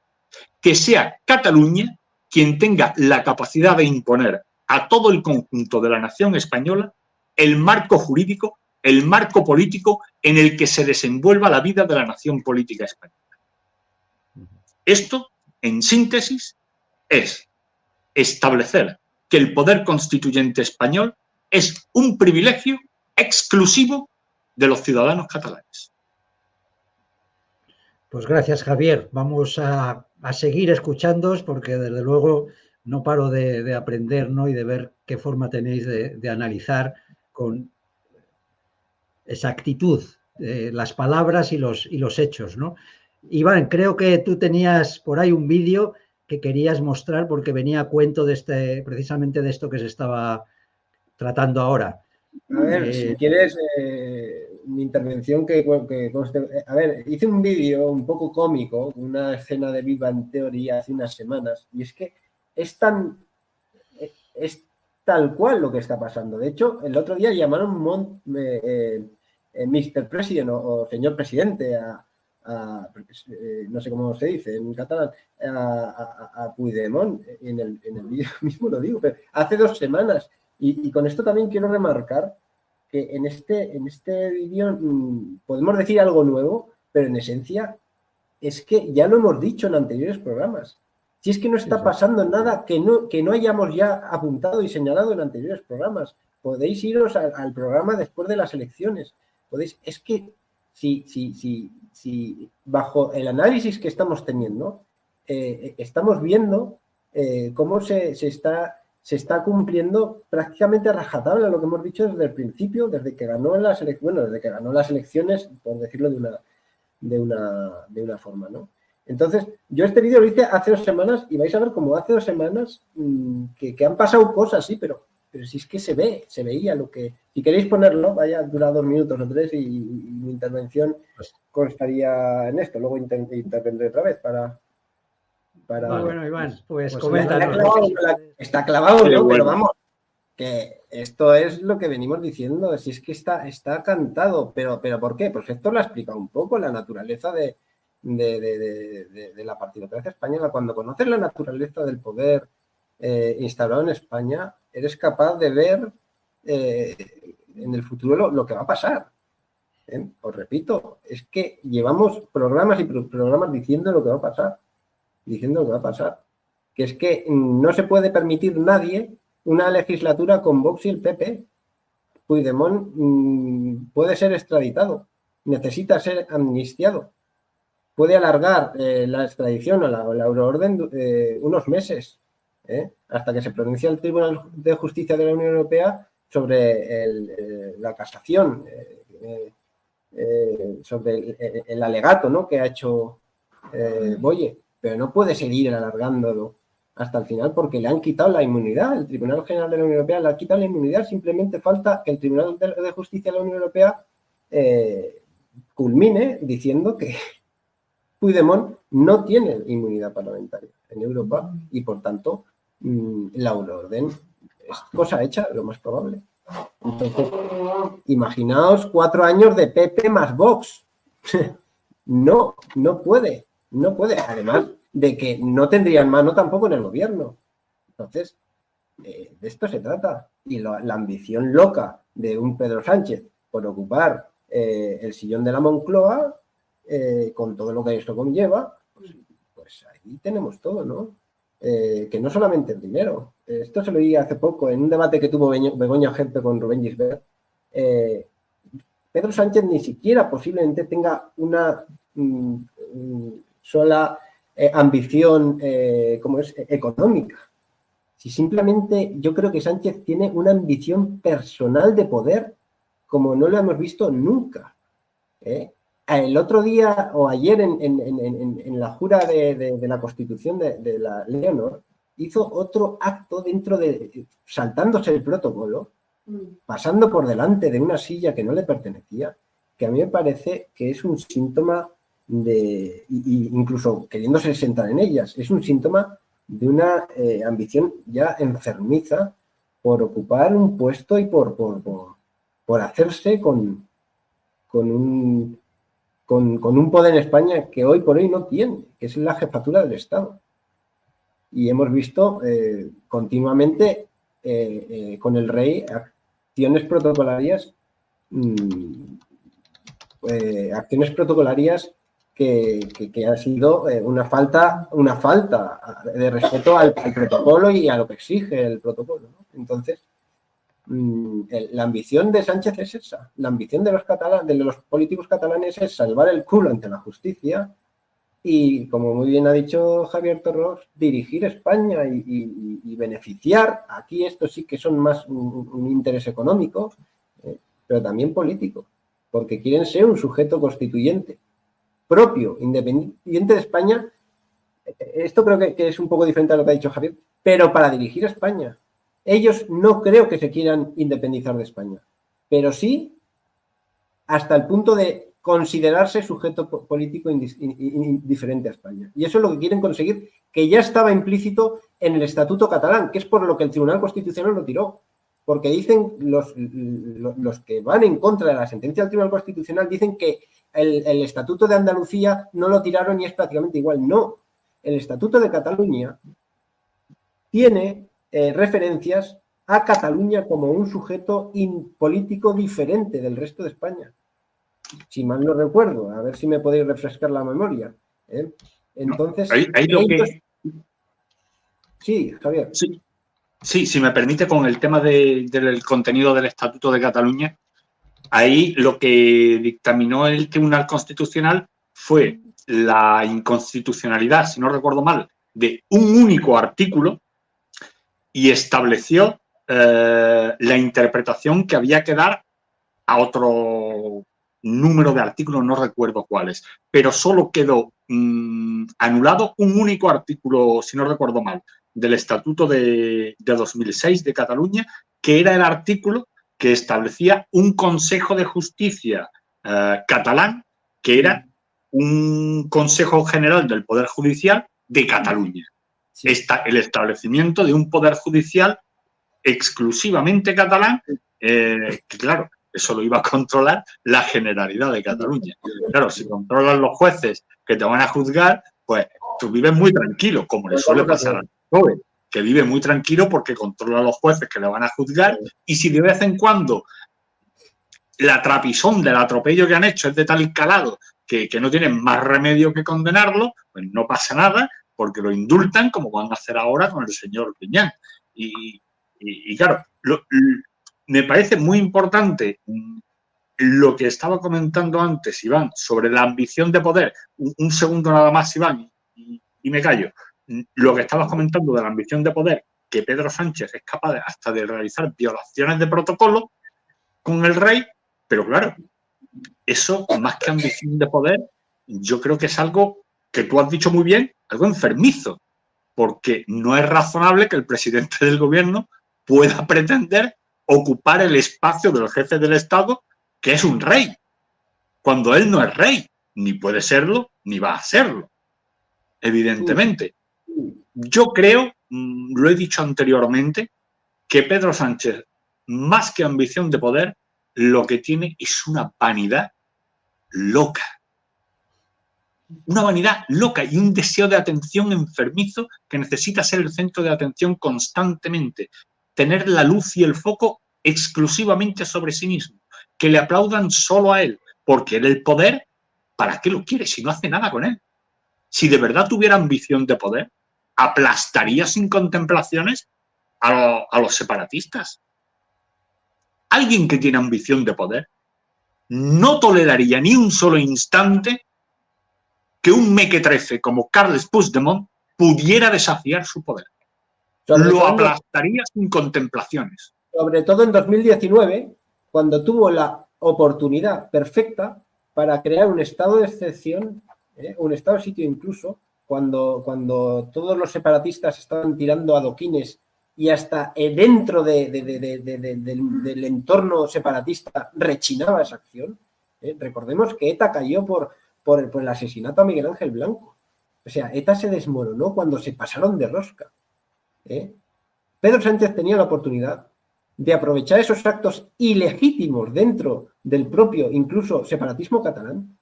que sea Cataluña quien tenga la capacidad de imponer a todo el conjunto de la nación española el marco jurídico el marco político en el que se desenvuelva la vida de la nación política española. Esto, en síntesis, es establecer que el poder constituyente español es un privilegio exclusivo de los ciudadanos catalanes. Pues gracias, Javier. Vamos a, seguir escuchándoos porque desde luego no paro de, aprender ¿no? y de ver qué forma tenéis de analizar con exactitud eh, las palabras y los, y los hechos, ¿no? Iván, creo que tú tenías por ahí un vídeo que querías mostrar porque venía a cuento de este, precisamente de esto que se estaba tratando ahora. A ver, si eh, quieres, eh, mi intervención que, A ver, hice un vídeo un poco cómico, una escena de Viva en teoría hace unas semanas, y es que es tan... Es tal cual lo que está pasando. De hecho, el otro día llamaron Mont, eh, Mr. President o, señor presidente, a, eh, no sé cómo se dice en catalán, a, a, Puigdemont, en el, en el vídeo mismo lo digo, pero hace dos semanas. Y, con esto también quiero remarcar que en este, en este vídeo mm, podemos decir algo nuevo, pero en esencia es que ya lo hemos dicho en anteriores programas. Si es que no está pasando nada que no, que no hayamos ya apuntado y señalado en anteriores programas, podéis iros al programa después de las elecciones es que si, si, si, si bajo el análisis que estamos teniendo, eh, estamos viendo eh, cómo se, está, se está cumpliendo prácticamente a rajatabla lo que hemos dicho desde el principio, desde que ganó las bueno, desde que ganó las elecciones, por decirlo de una, de una, de una forma, ¿no? Entonces, yo este vídeo lo hice hace dos semanas y vais a ver como hace dos semanas mm, que, han pasado cosas, sí, pero, pero si es que se ve, se veía lo que... Si queréis ponerlo, vaya, dura dos minutos o tres y, mi intervención pues constaría en esto. Luego intervendré otra vez para... para bueno, Iván, pues, pues Está clavado, ¿no? Pero vamos, que esto es lo que venimos diciendo, si es que está, está cantado, pero, pero ¿por qué? Pues esto lo ha explicado un poco, la naturaleza de de, la partidocracia española. Cuando conoces la naturaleza del poder eh, instalado en España, eres capaz de ver eh, en el futuro lo, que va a pasar. ¿eh? Os repito, es que llevamos programas y programas diciendo lo que va a pasar, diciendo lo que va a pasar. Que es que no se puede permitir nadie una legislatura con Vox y el PP. Puigdemont mm, puede ser extraditado, necesita ser amnistiado puede alargar eh, la extradición o la, euroorden unos meses, ¿eh? hasta que se pronuncie el Tribunal de Justicia de la Unión Europea sobre la casación, sobre el, alegato ¿no? que ha hecho Boye, pero no puede seguir alargándolo hasta el final porque le han quitado la inmunidad. El Tribunal General de la Unión Europea le ha quitado la inmunidad, simplemente falta que el Tribunal de Justicia de la Unión Europea culmine diciendo que, Puigdemont no tiene inmunidad parlamentaria en Europa y por tanto mm, la orden es cosa hecha, lo más probable. Entonces, imaginaos cuatro años de PP más Vox. no, no puede, no puede. Además de que no tendrían mano tampoco en el gobierno. Entonces, eh, de esto se trata. Y la, ambición loca de un Pedro Sánchez por ocupar eh, el sillón de la Moncloa eh, con todo lo que esto conlleva, pues, pues ahí tenemos todo, ¿no? Eh, que no solamente el dinero. Esto se lo oí hace poco en un debate que tuvo Begoña Gempe con Rubén Gisbert. Eh, Pedro Sánchez ni siquiera posiblemente tenga una mm, mm, sola ambición como es económica. Si simplemente yo creo que Sánchez tiene una ambición personal de poder como no lo hemos visto nunca. ¿eh? El otro día o ayer en, la jura de, la constitución de, la Leonor, hizo otro acto dentro de, saltándose el protocolo, mm. pasando por delante de una silla que no le pertenecía, que a mí me parece que es un síntoma de, incluso queriéndose sentar en ellas, es un síntoma de una eh, ambición ya enfermiza por ocupar un puesto y por, por, por hacerse con, con un con, un poder en España que hoy por hoy no tiene, que es la jefatura del Estado. Y hemos visto eh, continuamente eh, eh, con el rey acciones protocolarias, mm, acciones protocolarias que, que, han sido una falta, una falta de respeto al, protocolo y a lo que exige el protocolo. Entonces, la ambición de Sánchez es esa. La ambición de los, catalanes, de los políticos catalanes es salvar el culo ante la justicia y, como muy bien ha dicho Javier Torros, dirigir España y, beneficiar. Aquí esto sí que son más un, interés económico, eh, pero también político, porque quieren ser un sujeto constituyente propio, independiente de España. Esto creo que, que es un poco diferente a lo que ha dicho Javier, pero para dirigir España, ellos no creo que se quieran independizar de España, pero sí hasta el punto de considerarse sujeto político diferente a España. Y eso es lo que quieren conseguir, que ya estaba implícito en el Estatuto catalán, que es por lo que el Tribunal Constitucional lo tiró. Porque dicen los, los que van en contra de la sentencia del Tribunal Constitucional, dicen que el, el Estatuto de Andalucía no lo tiraron y es prácticamente igual. No, el Estatuto de Cataluña tiene eh, referencias a Cataluña como un sujeto político diferente del resto de España. Si mal no recuerdo, a ver si me podéis refrescar la memoria. ¿eh? Entonces, Sí, Javier. Sí. sí, si me permite, con el tema del contenido del Estatuto de Cataluña, ahí lo que dictaminó el Tribunal Constitucional fue la inconstitucionalidad, si no recuerdo mal, de un único artículo y estableció eh, la interpretación que había que dar a otro número de artículos, no recuerdo cuáles, pero solo quedó mm, anulado un único artículo, si no recuerdo mal, del Estatuto de, 2006 de Cataluña, que era el artículo que establecía un Consejo de Justicia eh, catalán, que era un Consejo General del Poder Judicial de Cataluña. Está el establecimiento de un Poder Judicial exclusivamente catalán, eh, que claro, eso lo iba a controlar la Generalidad de Cataluña. Claro, si controlan los jueces que te van a juzgar, pues tú vives muy tranquilo, como le suele pasar al joven, que vive muy tranquilo porque controla a los jueces que le van a juzgar y si de vez en cuando la trapisón del atropello que han hecho es de tal calado que, no tienen más remedio que condenarlo, pues no pasa nada porque lo indultan como van a hacer ahora con el señor Piñán. Y, claro, me parece muy importante lo que estaba comentando antes, Iván, sobre la ambición de poder. Un, segundo nada más, Iván, y, me callo. Lo que estabas comentando de la ambición de poder, que Pedro Sánchez es capaz hasta de realizar violaciones de protocolo con el rey, pero claro, eso, más que ambición de poder, yo creo que es algo que tú has dicho muy bien, algo enfermizo, porque no es razonable que el presidente del gobierno pueda pretender ocupar el espacio del jefe del Estado, que es un rey, cuando él no es rey, ni puede serlo, ni va a serlo, evidentemente. Yo creo, mm, lo he dicho anteriormente, que Pedro Sánchez, más que ambición de poder, lo que tiene es una vanidad loca. Una vanidad loca y un deseo de atención enfermizo que necesita ser el centro de atención constantemente, tener la luz y el foco exclusivamente sobre sí mismo, que le aplaudan solo a él, porque el poder, ¿para qué lo quiere si no hace nada con él? Si de verdad tuviera ambición de poder, aplastaría sin contemplaciones a los separatistas. Alguien que tiene ambición de poder no toleraría ni un solo instante que un mequetrefe como Carles Puigdemont pudiera desafiar su poder. Lo aplastaría sin contemplaciones. Sobre todo en 2019, cuando tuvo la oportunidad perfecta para crear un estado de excepción, ¿eh? un estado de sitio incluso, cuando, cuando todos los separatistas estaban tirando adoquines y hasta dentro del, entorno separatista rechinaba esa acción. ¿eh? Recordemos que ETA cayó por, por, el asesinato a Miguel Ángel Blanco. O sea, ETA se desmoronó cuando se pasaron de rosca. ¿eh? Pedro Sánchez tenía la oportunidad de aprovechar esos actos ilegítimos dentro del propio, incluso separatismo catalán,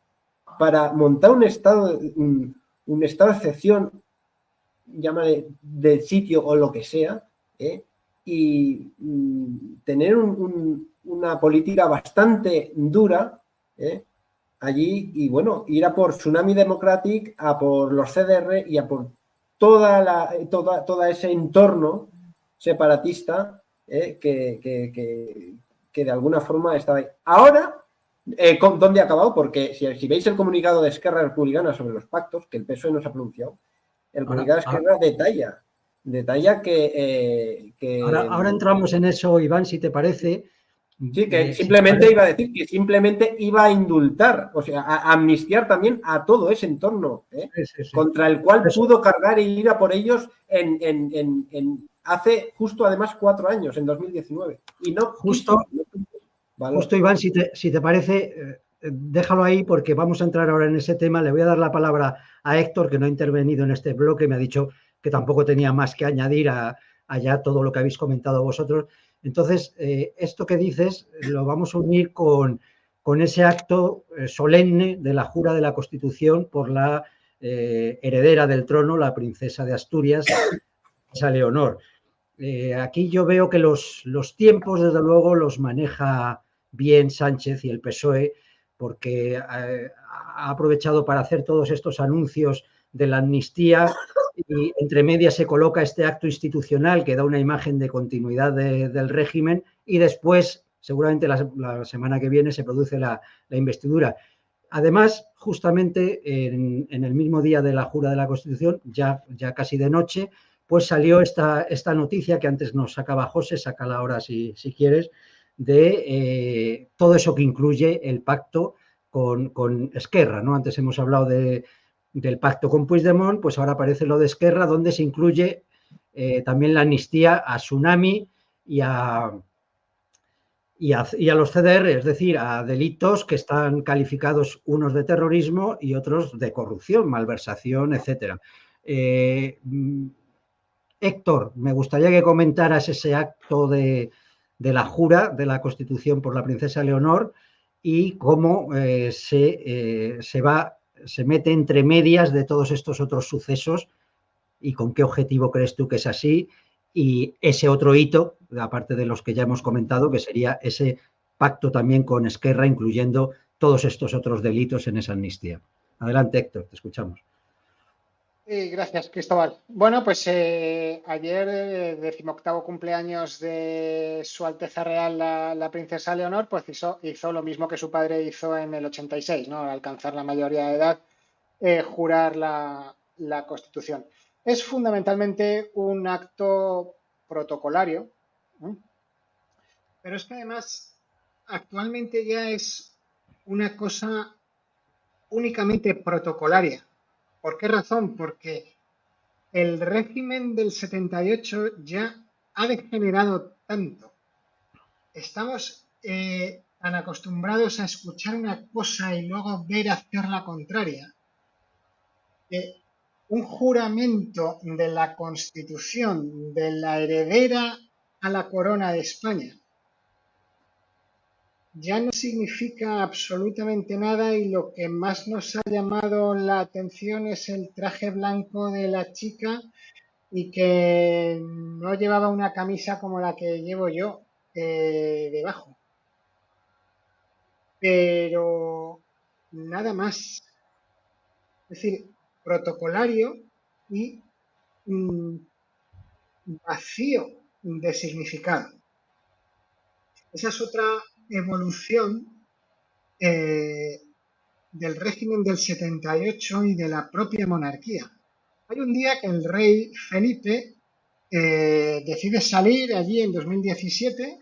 para montar un estado, un, de excepción, llámale del sitio o lo que sea, ¿eh? y mm, tener una política bastante dura ¿eh? Allí y bueno, ir a por Tsunami Democratic, a por los CDR y a por toda la, toda, todo ese entorno separatista ¿eh? que, de alguna forma estaba ahí. Ahora, ¿dónde ha acabado? Porque si, veis el comunicado de Esquerra Republicana sobre los pactos, que el PSOE nos ha pronunciado, el comunicado de Esquerra detalla detalla que... Eh, ahora, entramos en eso, Iván, si te parece. Sí, que simplemente iba a decir que simplemente iba a indultar, o sea, a amnistiar también a todo ese entorno, ¿eh? contra el cual pudo cargar e ir a por ellos en, hace justo además cuatro años, en 2019. Y no justo, justo Iván, si te, si te parece, eh, déjalo ahí porque vamos a entrar ahora en ese tema. Le voy a dar la palabra a Héctor, que no ha intervenido en este bloque, me ha dicho que tampoco tenía más que añadir a, allá todo lo que habéis comentado vosotros. Entonces, eh, esto que dices lo vamos a unir con, con ese acto eh, solemne de la jura de la Constitución por la eh, heredera del trono, la princesa de Asturias, esa Leonor. aquí yo veo que los, los tiempos, desde luego, los maneja bien Sánchez y el PSOE, porque ha aprovechado para hacer todos estos anuncios de la amnistía y entre medias se coloca este acto institucional que da una imagen de continuidad del régimen y después, seguramente la, semana que viene, se produce la, investidura. Además, justamente en, el mismo día de la jura de la Constitución, ya, ya casi de noche, pues salió esta, esta noticia que antes nos sacaba José, sácala ahora si, si quieres, de eh, todo eso que incluye el pacto con, con, Esquerra. ¿no? Antes hemos hablado de, del pacto con Puigdemont, pues ahora aparece lo de Esquerra, donde se incluye eh, también la amnistía a Tsunami y a, y a, los CDR, es decir, a delitos que están calificados unos de terrorismo y otros de corrupción, malversación, etc. Eh, Héctor, me gustaría que comentaras ese acto de, la jura de la Constitución por la princesa Leonor y cómo eh, se, eh, se, va, se mete entre medias de todos estos otros sucesos y con qué objetivo crees tú que es así y ese otro hito, aparte de los que ya hemos comentado, que sería ese pacto también con Esquerra, incluyendo todos estos otros delitos en esa amnistía. Adelante, Héctor, te escuchamos. Gracias, Cristóbal. Bueno, pues eh, ayer, eh, decimoctavo cumpleaños de Su Alteza Real, la, princesa Leonor, pues hizo, hizo, lo mismo que su padre hizo en el 86, ¿no? Al alcanzar la mayoría de edad, eh, jurar la, la Constitución es fundamentalmente un acto protocolario, pero es que además actualmente ya es una cosa únicamente protocolaria. ¿Por qué razón? Porque el régimen del 78 ya ha degenerado tanto. Estamos eh, tan acostumbrados a escuchar una cosa y luego ver hacer la contraria, un juramento de la Constitución de la heredera a la corona de España ya no significa absolutamente nada y lo que más nos ha llamado la atención es el traje blanco de la chica y que no llevaba una camisa como la que llevo yo eh, debajo. Pero nada más. Es decir, protocolario y mm, vacío de significado. Esa es otra evolución eh, del régimen del 78 y de la propia monarquía. Hay un día que el rey Felipe eh, decide salir allí en 2017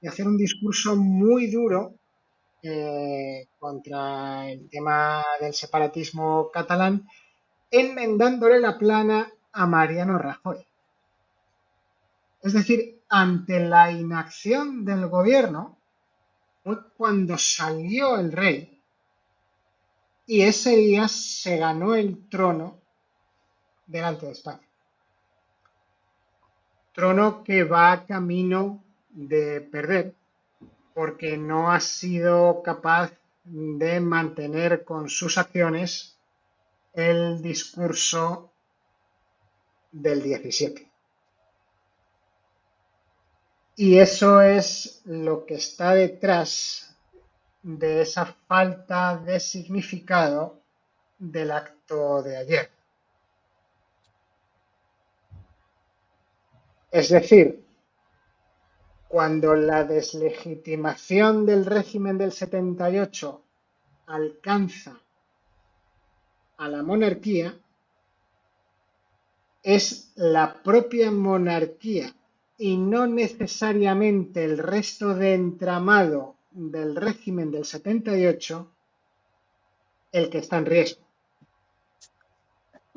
y hacer un discurso muy duro eh, contra el tema del separatismo catalán enmendándole la plana a Mariano Rajoy. Es decir, ante la inacción del gobierno, fue cuando salió el rey y ese día se ganó el trono delante de España. Trono que va camino de perder porque no ha sido capaz de mantener con sus acciones el discurso del 17. Y eso es lo que está detrás de esa falta de significado del acto de ayer. Es decir, cuando la deslegitimación del régimen del 78 alcanza a la monarquía es la propia monarquía y no necesariamente el resto de entramado del régimen del 78 el que está en riesgo.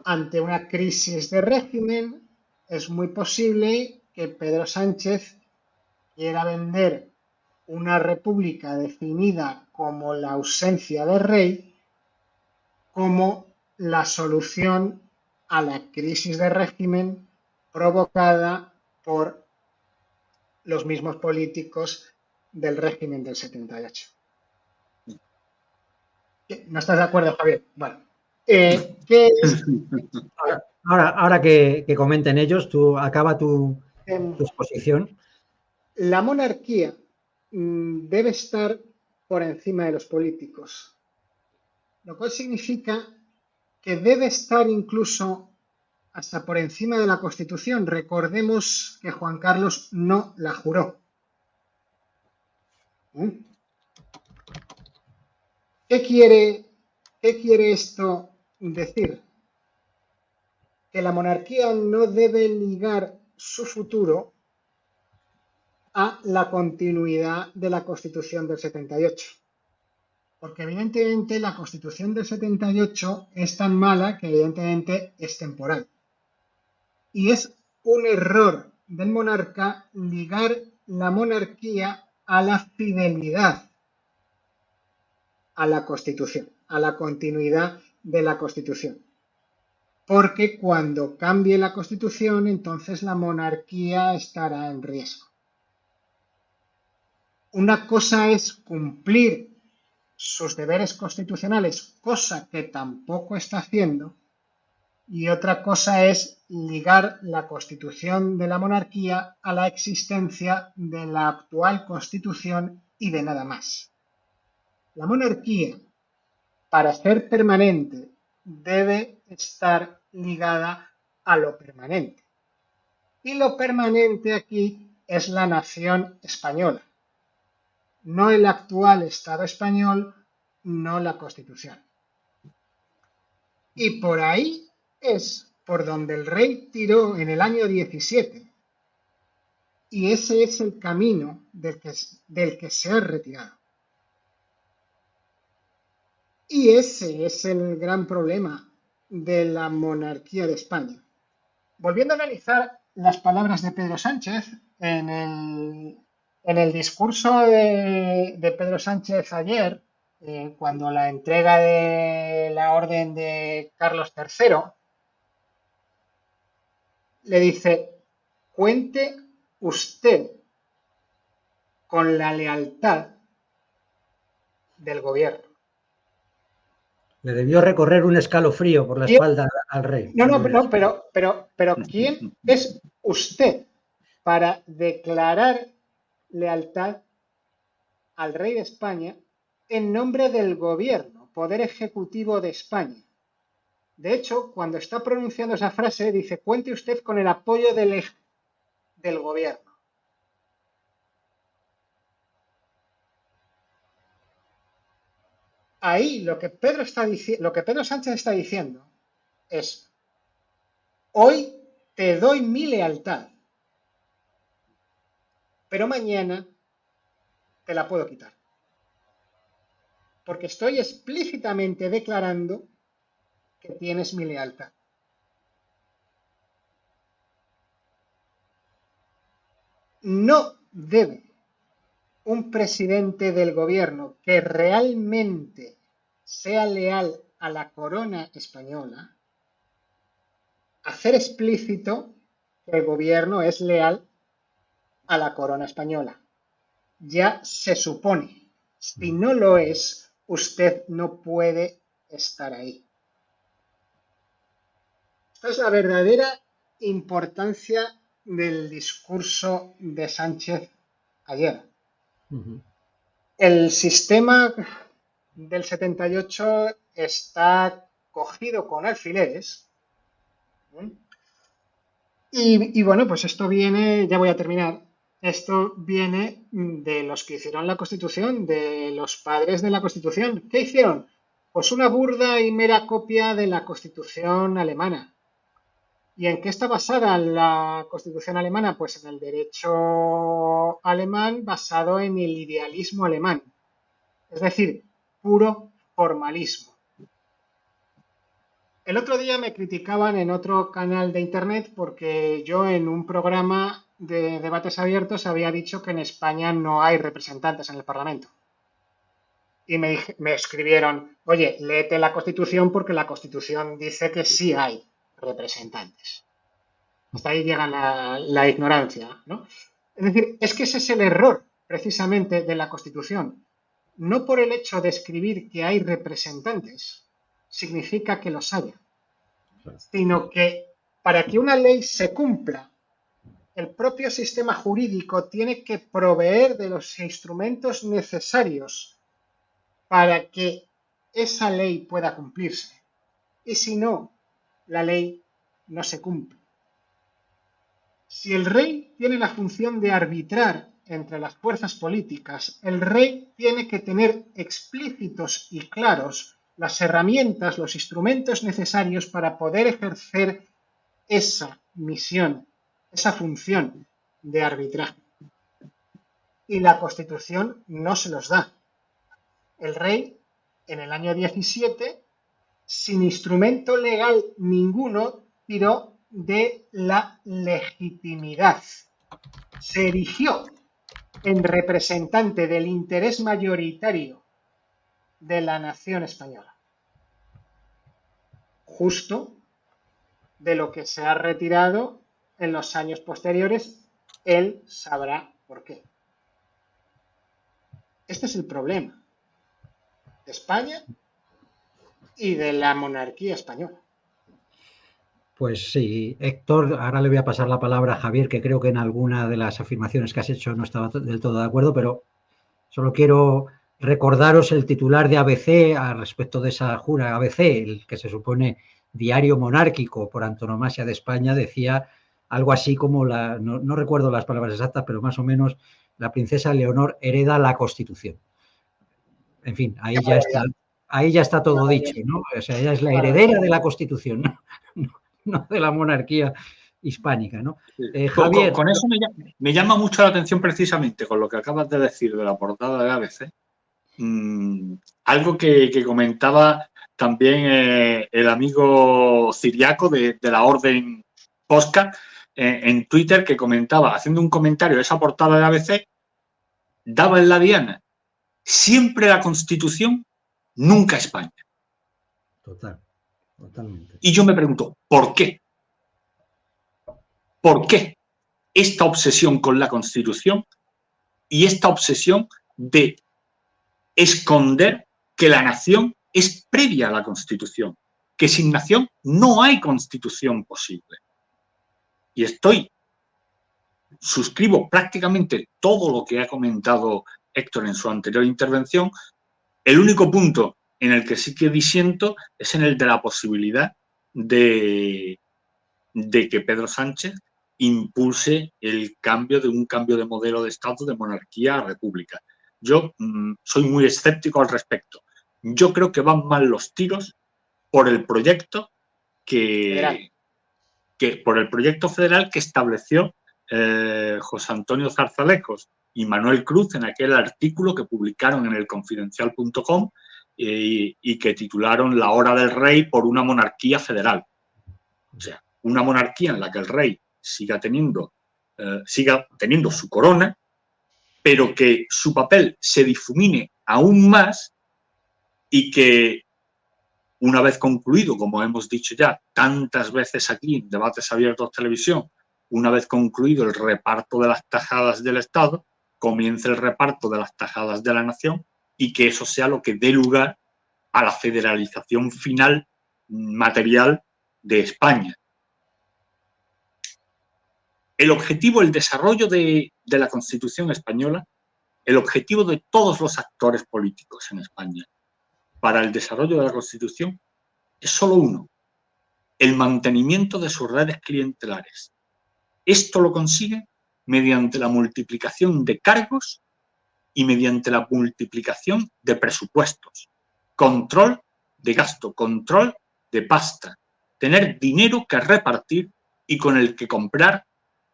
Ante una crisis de régimen es muy posible que Pedro Sánchez quiera vender una república definida como la ausencia del rey como la solución a la crisis de régimen provocada por los mismos políticos del régimen del 78. ¿No estás de acuerdo, Javier? Bueno. Eh, ahora, ahora que, comenten ellos, tú acaba tu, em, tu exposición. La monarquía mm, debe estar por encima de los políticos lo cual significa que debe estar incluso hasta por encima de la Constitución. Recordemos que Juan Carlos no la juró. ¿Mm? ¿Qué quiere, ¿Qué quiere esto decir? Que la monarquía no debe ligar su futuro a la continuidad de la Constitución del 78. Porque evidentemente la Constitución del 78 es tan mala que evidentemente es temporal. Y es un error del monarca ligar la monarquía a la fidelidad a la Constitución, a la continuidad de la Constitución. Porque cuando cambie la Constitución, entonces la monarquía estará en riesgo. Una cosa es cumplir sus deberes constitucionales, cosa que tampoco está haciendo, y otra cosa es ligar la constitución de la monarquía a la existencia de la actual constitución y de nada más. La monarquía, para ser permanente, debe estar ligada a lo permanente. Y lo permanente aquí es la nación española no el actual Estado español, no la Constitución. Y por ahí es por donde el rey tiró en el año 17. Y ese es el camino del que, del que se ha retirado. Y ese es el gran problema de la monarquía de España. Volviendo a analizar las palabras de Pedro Sánchez en el, en el discurso de, Pedro Sánchez ayer, eh, cuando la entrega de la orden de Carlos III, le dice, cuente usted con la lealtad del gobierno. Le debió recorrer un escalofrío por la espalda al rey. No, no, pero, pero, pero, pero ¿quién es usted para declarar lealtad al rey de España en nombre del gobierno, poder ejecutivo de España. De hecho, cuando está pronunciando esa frase, dice, cuente usted con el apoyo del, del gobierno. Ahí lo que, Pedro está lo que Pedro Sánchez está diciendo es, hoy te doy mi lealtad pero mañana te la puedo quitar. Porque estoy explícitamente declarando que tienes mi lealtad. No debe un presidente del gobierno que realmente sea leal a la corona española hacer explícito que el gobierno es leal a la corona española. Ya se supone. Si no lo es, usted no puede estar ahí. Es la verdadera importancia del discurso de Sánchez ayer. El sistema del 78 está cogido con alfileres. Y, y, bueno, pues esto viene, ya voy a terminar, esto viene de los que hicieron la Constitución, de los padres de la Constitución. ¿Qué hicieron? Pues una burda y mera copia de la Constitución alemana. ¿Y en qué está basada la Constitución alemana? Pues en el derecho alemán basado en el idealismo alemán. Es decir, puro formalismo. El otro día me criticaban en otro canal de internet porque yo en un programa de debates abiertos había dicho que en España no hay representantes en el Parlamento. Y me, escribieron, oye, léete la Constitución porque la Constitución dice que sí hay representantes. Hasta ahí llega la, ignorancia, ¿no? Es decir, es que ese es el error precisamente de la Constitución. No por el hecho de escribir que hay representantes, significa que los haya, sino que para que una ley se cumpla el propio sistema jurídico tiene que proveer de los instrumentos necesarios para que esa ley pueda cumplirse. Y si no, la ley no se cumple. Si el rey tiene la función de arbitrar entre las fuerzas políticas, el rey tiene que tener explícitos y claros las herramientas, los instrumentos necesarios para poder ejercer esa misión, esa función de arbitraje. Y la Constitución no se los da. El rey, en el año 17, sin instrumento legal ninguno, tiró de la legitimidad. Se erigió en representante del interés mayoritario de la nación española. Justo de lo que se ha retirado en los años posteriores, él sabrá por qué. Este es el problema de España y de la monarquía española. Pues sí, Héctor, ahora le voy a pasar la palabra a Javier, que creo que en alguna de las afirmaciones que has hecho no estaba del todo de acuerdo, pero solo quiero recordaros el titular de ABC al respecto de esa jura ABC, el que se supone diario monárquico por antonomasia de España, decía algo así como la, no, recuerdo las palabras exactas, pero más o menos la princesa Leonor hereda la Constitución. En fin, ahí ya está, ahí ya está todo dicho, ¿no? O sea, ella es la heredera de la Constitución, ¿no? no de la monarquía hispánica, ¿no? Eh, Javier, con, eso me llama, mucho la atención precisamente con lo que acabas de decir de la portada de ABC. Mm, algo que, comentaba también eh, el amigo Ciriaco de, la Orden Posca eh, en Twitter que comentaba, haciendo un comentario de esa portada de ABC, daba en la diana siempre la Constitución, nunca España. Total. Y yo me pregunto, ¿por qué? ¿Por qué esta obsesión con la Constitución y esta obsesión de esconder que la nación es previa a la Constitución? Que sin nación no hay Constitución posible. Y estoy, suscribo prácticamente todo lo que ha comentado Héctor en su anterior intervención. El único punto en el que sí que disiento es en el de la posibilidad de, de que Pedro Sánchez impulse el cambio de un cambio de modelo de Estado de monarquía a república. Yo mm, soy muy escéptico al respecto. Yo creo que van mal los tiros por el proyecto que, que por el proyecto federal que estableció eh, José Antonio Zarzalejos y Manuel Cruz en aquel artículo que publicaron en el confidencial.com y, que titularon La hora del rey por una monarquía federal. O sea, una monarquía en la que el rey siga teniendo, eh, siga teniendo su corona, pero que su papel se difumine aún más y que una vez concluido, como hemos dicho ya tantas veces aquí en debates abiertos televisión, una vez concluido el reparto de las tajadas del Estado, comience el reparto de las tajadas de la nación y que eso sea lo que dé lugar a la federalización final material de España. El objetivo, el desarrollo de, la Constitución española, el objetivo de todos los actores políticos en España para el desarrollo de la Constitución es solo uno, el mantenimiento de sus redes clientelares. Esto lo consigue mediante la multiplicación de cargos y mediante la multiplicación de presupuestos. Control de gasto, control de pasta, tener dinero que repartir y con el que comprar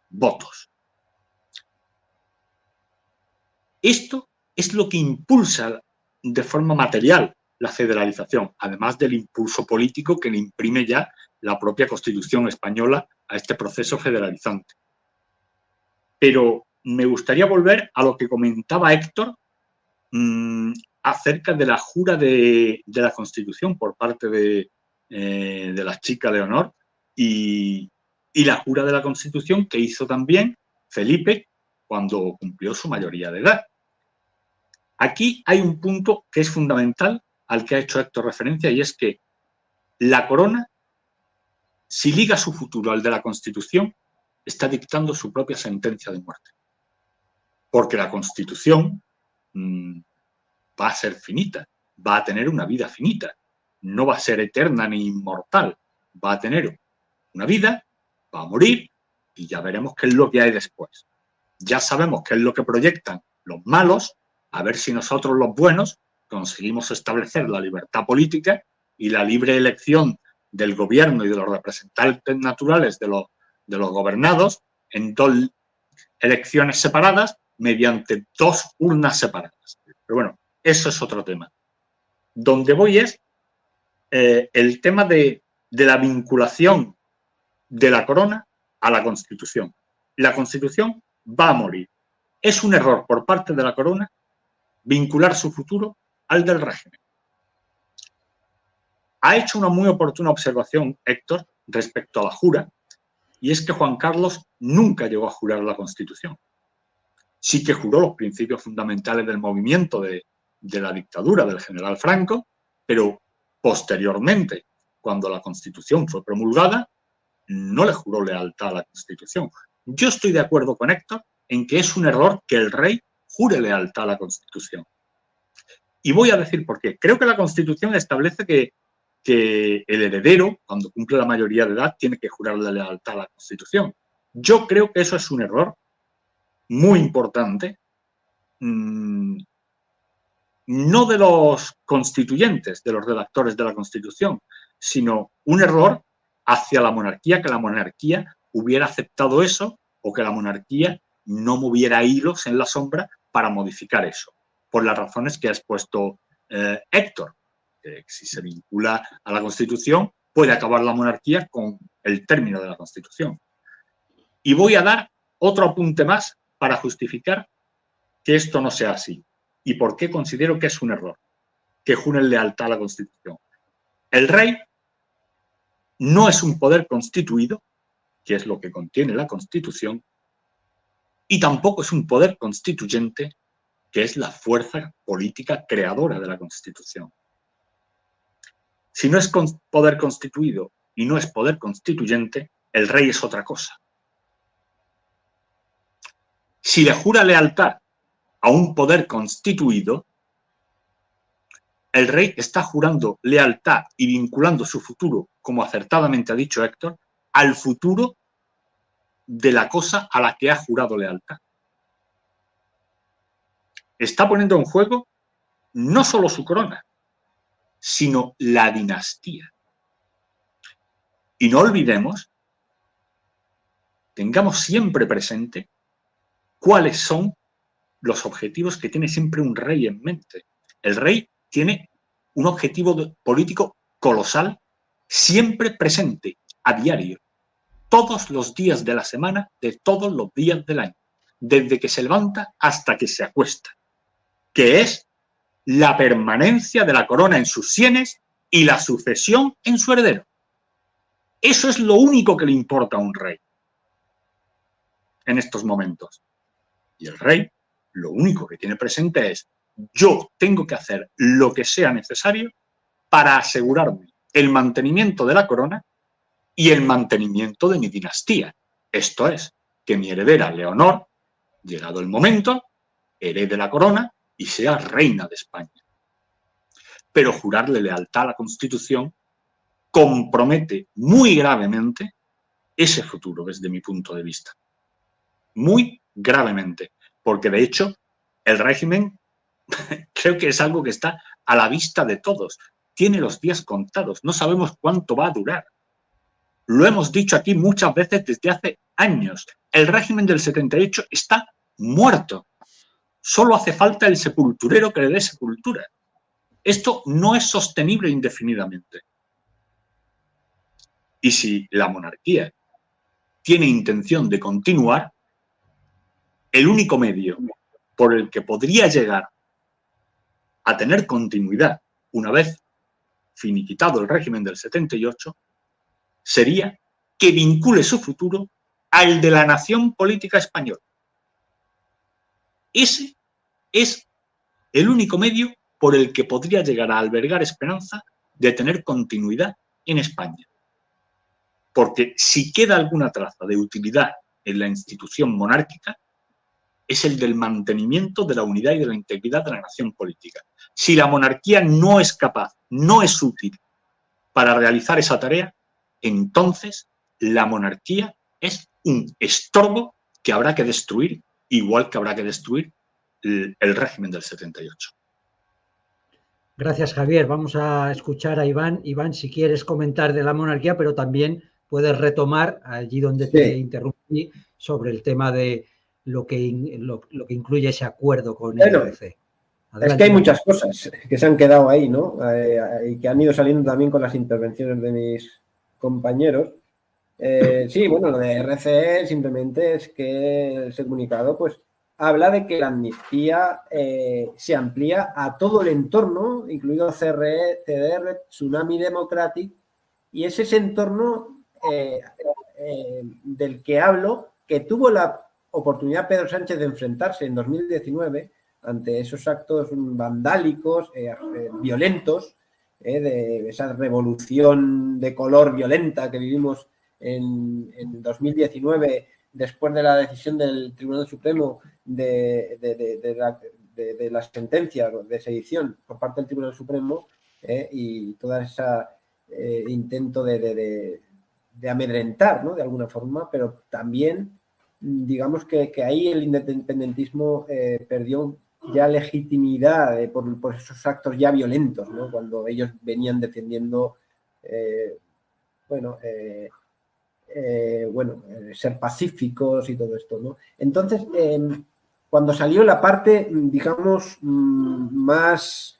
votos. Esto es lo que impulsa de forma material la federalización, además del impulso político que le imprime ya la propia Constitución española a este proceso federalizante. Pero me gustaría volver a lo que comentaba Héctor mm, acerca de la jura de, la Constitución por parte de, eh, de la chica Leonor y, y la jura de la Constitución que hizo también Felipe cuando cumplió su mayoría de edad. Aquí hay un punto que es fundamental al que ha hecho Héctor referencia y es que la corona, si liga su futuro al de la Constitución, está dictando su propia sentencia de muerte porque la Constitución mm, va a ser finita, va a tener una vida finita, no va a ser eterna ni inmortal, va a tener una vida, va a morir y ya veremos qué es lo que hay después. ya sabemos qué es lo que proyectan los malos, a ver si nosotros los buenos conseguimos establecer la libertad política y la libre elección del gobierno y de los representantes naturales de los, de los gobernados en dos elecciones separadas mediante dos urnas separadas. Pero bueno, eso es otro tema. Donde voy es eh, el tema de, de la vinculación de la corona a la Constitución. La Constitución va a morir. Es un error por parte de la corona vincular su futuro al del régimen. Ha hecho una muy oportuna observación, Héctor, respecto a la jura, y es que Juan Carlos nunca llegó a jurar la Constitución. Sí que juró los principios fundamentales del movimiento de, la dictadura del general Franco, pero posteriormente, cuando la Constitución fue promulgada, no le juró lealtad a la Constitución. Yo estoy de acuerdo con Héctor en que es un error que el rey jure lealtad a la Constitución. Y voy a decir por qué. Creo que la Constitución establece que, que el heredero, cuando cumple la mayoría de edad, tiene que jurar la lealtad a la Constitución. Yo creo que eso es un error muy importante, mmm, no de los constituyentes, de los redactores de la Constitución, sino un error hacia la monarquía, que la monarquía hubiera aceptado eso o que la monarquía no moviera hilos en la sombra para modificar eso, por las razones que ha expuesto eh, Héctor. Si se vincula a la Constitución, puede acabar la monarquía con el término de la Constitución. Y voy a dar otro apunte más para justificar que esto no sea así y por qué considero que es un error que juren lealtad a la Constitución. El rey no es un poder constituido, que es lo que contiene la Constitución, y tampoco es un poder constituyente, que es la fuerza política creadora de la Constitución. Si no es poder constituido y no es poder constituyente, el rey es otra cosa. Si le jura lealtad a un poder constituido, el rey está jurando lealtad y vinculando su futuro, como acertadamente ha dicho Héctor, al futuro de la cosa a la que ha jurado lealtad. Está poniendo en juego no solo su corona, sino la dinastía. Y no olvidemos, tengamos siempre presente cuáles son los objetivos que tiene siempre un rey en mente. El rey tiene un objetivo político colosal siempre presente, a diario, todos los días de la semana, de todos los días del año, desde que se levanta hasta que se acuesta, que es la permanencia de la corona en sus sienes y la sucesión en su heredero. Eso es lo único que le importa a un rey en estos momentos. Y el rey lo único que tiene presente es yo tengo que hacer lo que sea necesario para asegurarme el mantenimiento de la corona y el mantenimiento de mi dinastía. Esto es, que mi heredera Leonor, llegado el momento, herede la corona y sea reina de España. Pero jurarle lealtad a la Constitución compromete muy gravemente ese futuro desde mi punto de vista. Muy gravemente porque de hecho el régimen creo que es algo que está a la vista de todos. Tiene los días contados, no sabemos cuánto va a durar. Lo hemos dicho aquí muchas veces desde hace años. El régimen del 78 está muerto. Solo hace falta el sepulturero que le dé sepultura. Esto no es sostenible indefinidamente. Y si la monarquía tiene intención de continuar, el único medio por el que podría llegar a tener continuidad una vez finiquitado el régimen del 78 sería que vincule su futuro al de la nación política española. Ese es el único medio por el que podría llegar a albergar esperanza de tener continuidad en España. Porque si queda alguna traza de utilidad en la institución monárquica, es el del mantenimiento de la unidad y de la integridad de la nación política. Si la monarquía no es capaz, no es útil para realizar esa tarea, entonces la monarquía es un estorbo que habrá que destruir igual que habrá que destruir el, régimen del 78. Gracias, Javier. Vamos a escuchar a Iván. Iván, si quieres comentar de la monarquía, pero también puedes retomar allí donde te interrumpí sobre el tema de lo que, lo, que incluye ese acuerdo con el ERC. Es que hay muchas cosas que se han quedado ahí, ¿no? Eh, y que han ido saliendo también con las intervenciones de mis compañeros. Eh, sí, bueno, lo de RCE simplemente es que ese comunicado, pues, habla de que la amnistía eh, se amplía a todo el entorno, incluido CRE, CDR, Tsunami Democratic, y es ese entorno del que hablo, que tuvo la oportunidad Pedro Sánchez de enfrentarse en 2019 ante esos actos vandálicos, eh, eh, violentos, eh, de esa revolución de color violenta que vivimos en, 2019 después de la decisión del Tribunal Supremo de, de, las sentencias de sedición por parte del Tribunal Supremo y todo ese intento de, amedrentar, ¿no? De alguna forma, pero también digamos que, ahí el independentismo perdió ya legitimidad por, esos actos ya violentos, ¿no? cuando ellos venían defendiendo, eh, bueno, eh, eh, bueno ser pacíficos y todo esto. ¿no? Entonces, em, cuando salió la parte, digamos, mm, más,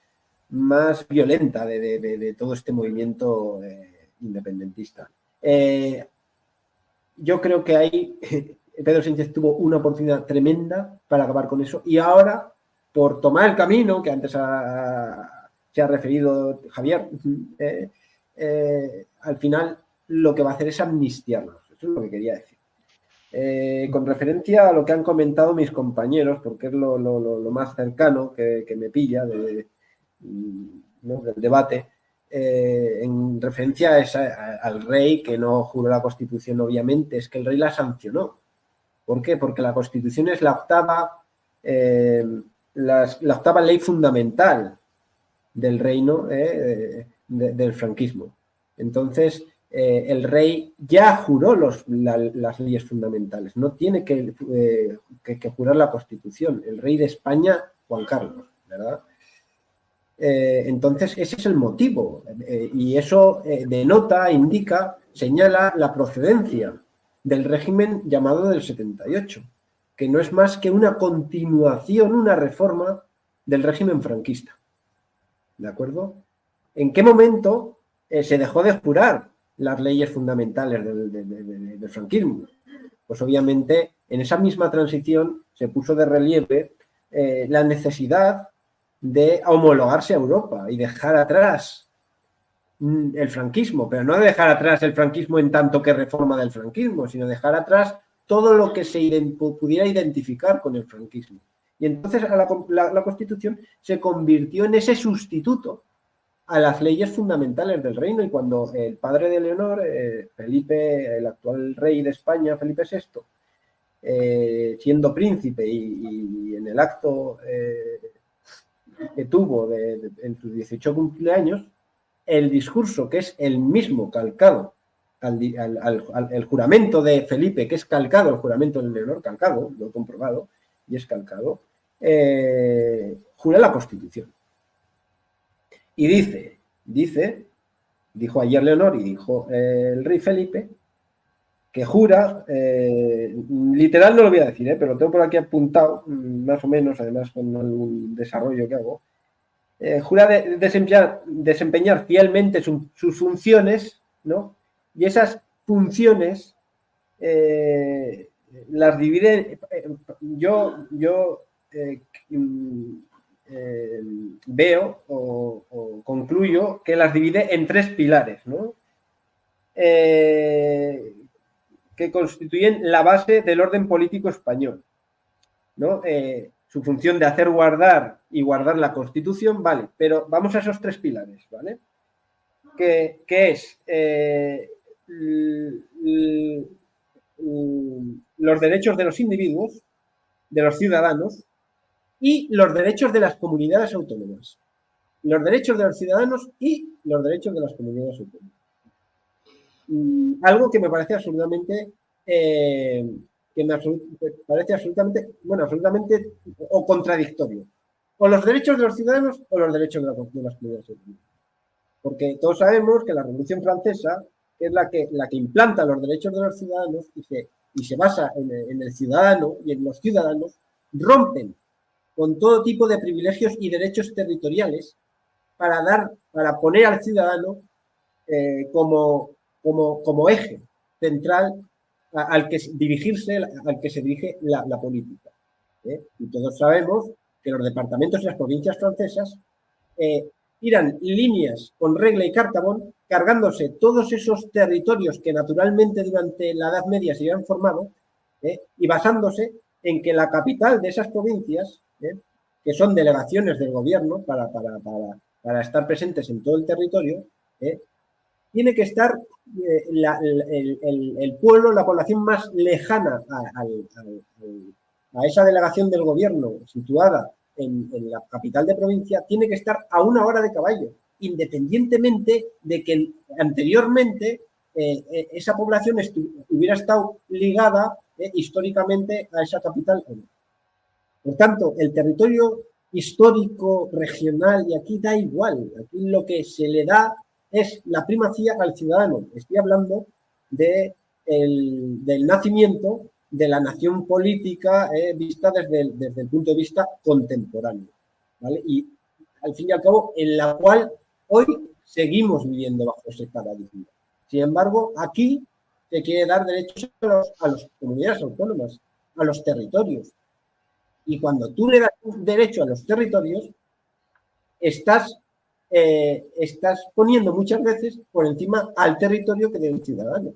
más violenta de, todo este movimiento independentista, yo creo que ahí Pedro Sánchez tuvo una oportunidad tremenda para acabar con eso y ahora por tomar el camino que antes se ha referido Javier, eh, eh, al final lo que va a hacer es amnistiarnos. Eso es lo que quería decir. Eh, con referencia a lo que han comentado mis compañeros, porque es lo, más cercano que, me pilla de, del debate, en referencia a al rey que no juró la Constitución, obviamente, es que el rey la sancionó. ¿Por qué? Porque la Constitución es la octava la octava ley fundamental del reino eh, del franquismo. Entonces, eh, el rey ya juró las leyes fundamentales, no tiene que, eh, que, jurar la constitución. El rey de España, Juan Carlos, ¿verdad? entonces, ese es el motivo y eso denota, indica, señala la procedencia del régimen llamado del 78 que no es más que una continuación, una reforma del régimen franquista. ¿De acuerdo? ¿En qué momento eh, se dejó de jurar las leyes fundamentales del, franquismo? Pues obviamente en esa misma transición se puso de relieve eh, la necesidad de homologarse a Europa y dejar atrás mm, el franquismo, pero no dejar atrás el franquismo en tanto que reforma del franquismo, sino dejar atrás todo lo que se pudiera identificar con el franquismo. Y entonces la, Constitución se convirtió en ese sustituto a las leyes fundamentales del reino y cuando el padre de Leonor, eh, Felipe, el actual rey de España, Felipe VI, eh, siendo príncipe y, en el acto eh, que tuvo en sus 18 cumpleaños, el discurso que es el mismo calcado al, el juramento de Felipe, que es calcado, el juramento del Leonor, calcado, lo he comprobado, y es calcado, jura la Constitución. Y dice, dice, dijo ayer Leonor y dijo eh, el rey Felipe, que jura, eh, literal no lo voy a decir, pero lo tengo por aquí apuntado, mm, más o menos, además con algún desarrollo que hago, jura de, desempeñar, fielmente sus funciones, ¿no? Y esas funciones eh, las divide, eh, yo, yo eh, veo o, concluyo que las divide en tres pilares, ¿no? que constituyen la base del orden político español. ¿no? su función de hacer guardar y guardar la Constitución, vale, pero vamos a esos tres pilares, ¿vale? Que, es los derechos de los individuos, de los ciudadanos y los derechos de las comunidades autónomas. Los derechos de los ciudadanos y los derechos de las comunidades autónomas. Mm, algo que me parece absolutamente eh, que me parece absolutamente, bueno, absolutamente o contradictorio. O los derechos de los ciudadanos o los derechos de, las comunidades autónomas. Porque todos sabemos que la Revolución Francesa, es la que, la que implanta los derechos de los ciudadanos y se, y se basa en el ciudadano y en los ciudadanos, rompen con todo tipo de privilegios y derechos territoriales para dar, para poner al ciudadano eh, como, como, como, eje central al que dirigirse, al que se dirige la, política. ¿eh? Y todos sabemos que los departamentos y las provincias francesas eh, tiran líneas con regla y cartabón, cargándose todos esos territorios que naturalmente durante la Edad Media se habían formado y basándose en que la capital de esas provincias, que son delegaciones del gobierno para, para, para, para estar presentes en todo el territorio, ¿eh? tiene que estar eh, el, pueblo, la población más lejana a, esa delegación del gobierno situada en, la capital de provincia, tiene que estar a una hora de caballo, independientemente de que anteriormente eh, esa población hubiera estado ligada históricamente a esa capital. Por tanto, el territorio histórico, regional, y aquí da igual, aquí lo que se le da es la primacía al ciudadano. Estoy hablando de del nacimiento de la nación política eh, vista desde el, punto de vista contemporáneo. Y al fin y al cabo, en la cual hoy seguimos viviendo bajo ese paradigma. Sin embargo, aquí se quiere dar derechos a, a las comunidades autónomas, a los territorios, y cuando tú le das un derecho a los territorios, estás, eh, estás poniendo muchas veces por encima al territorio que de un ciudadano.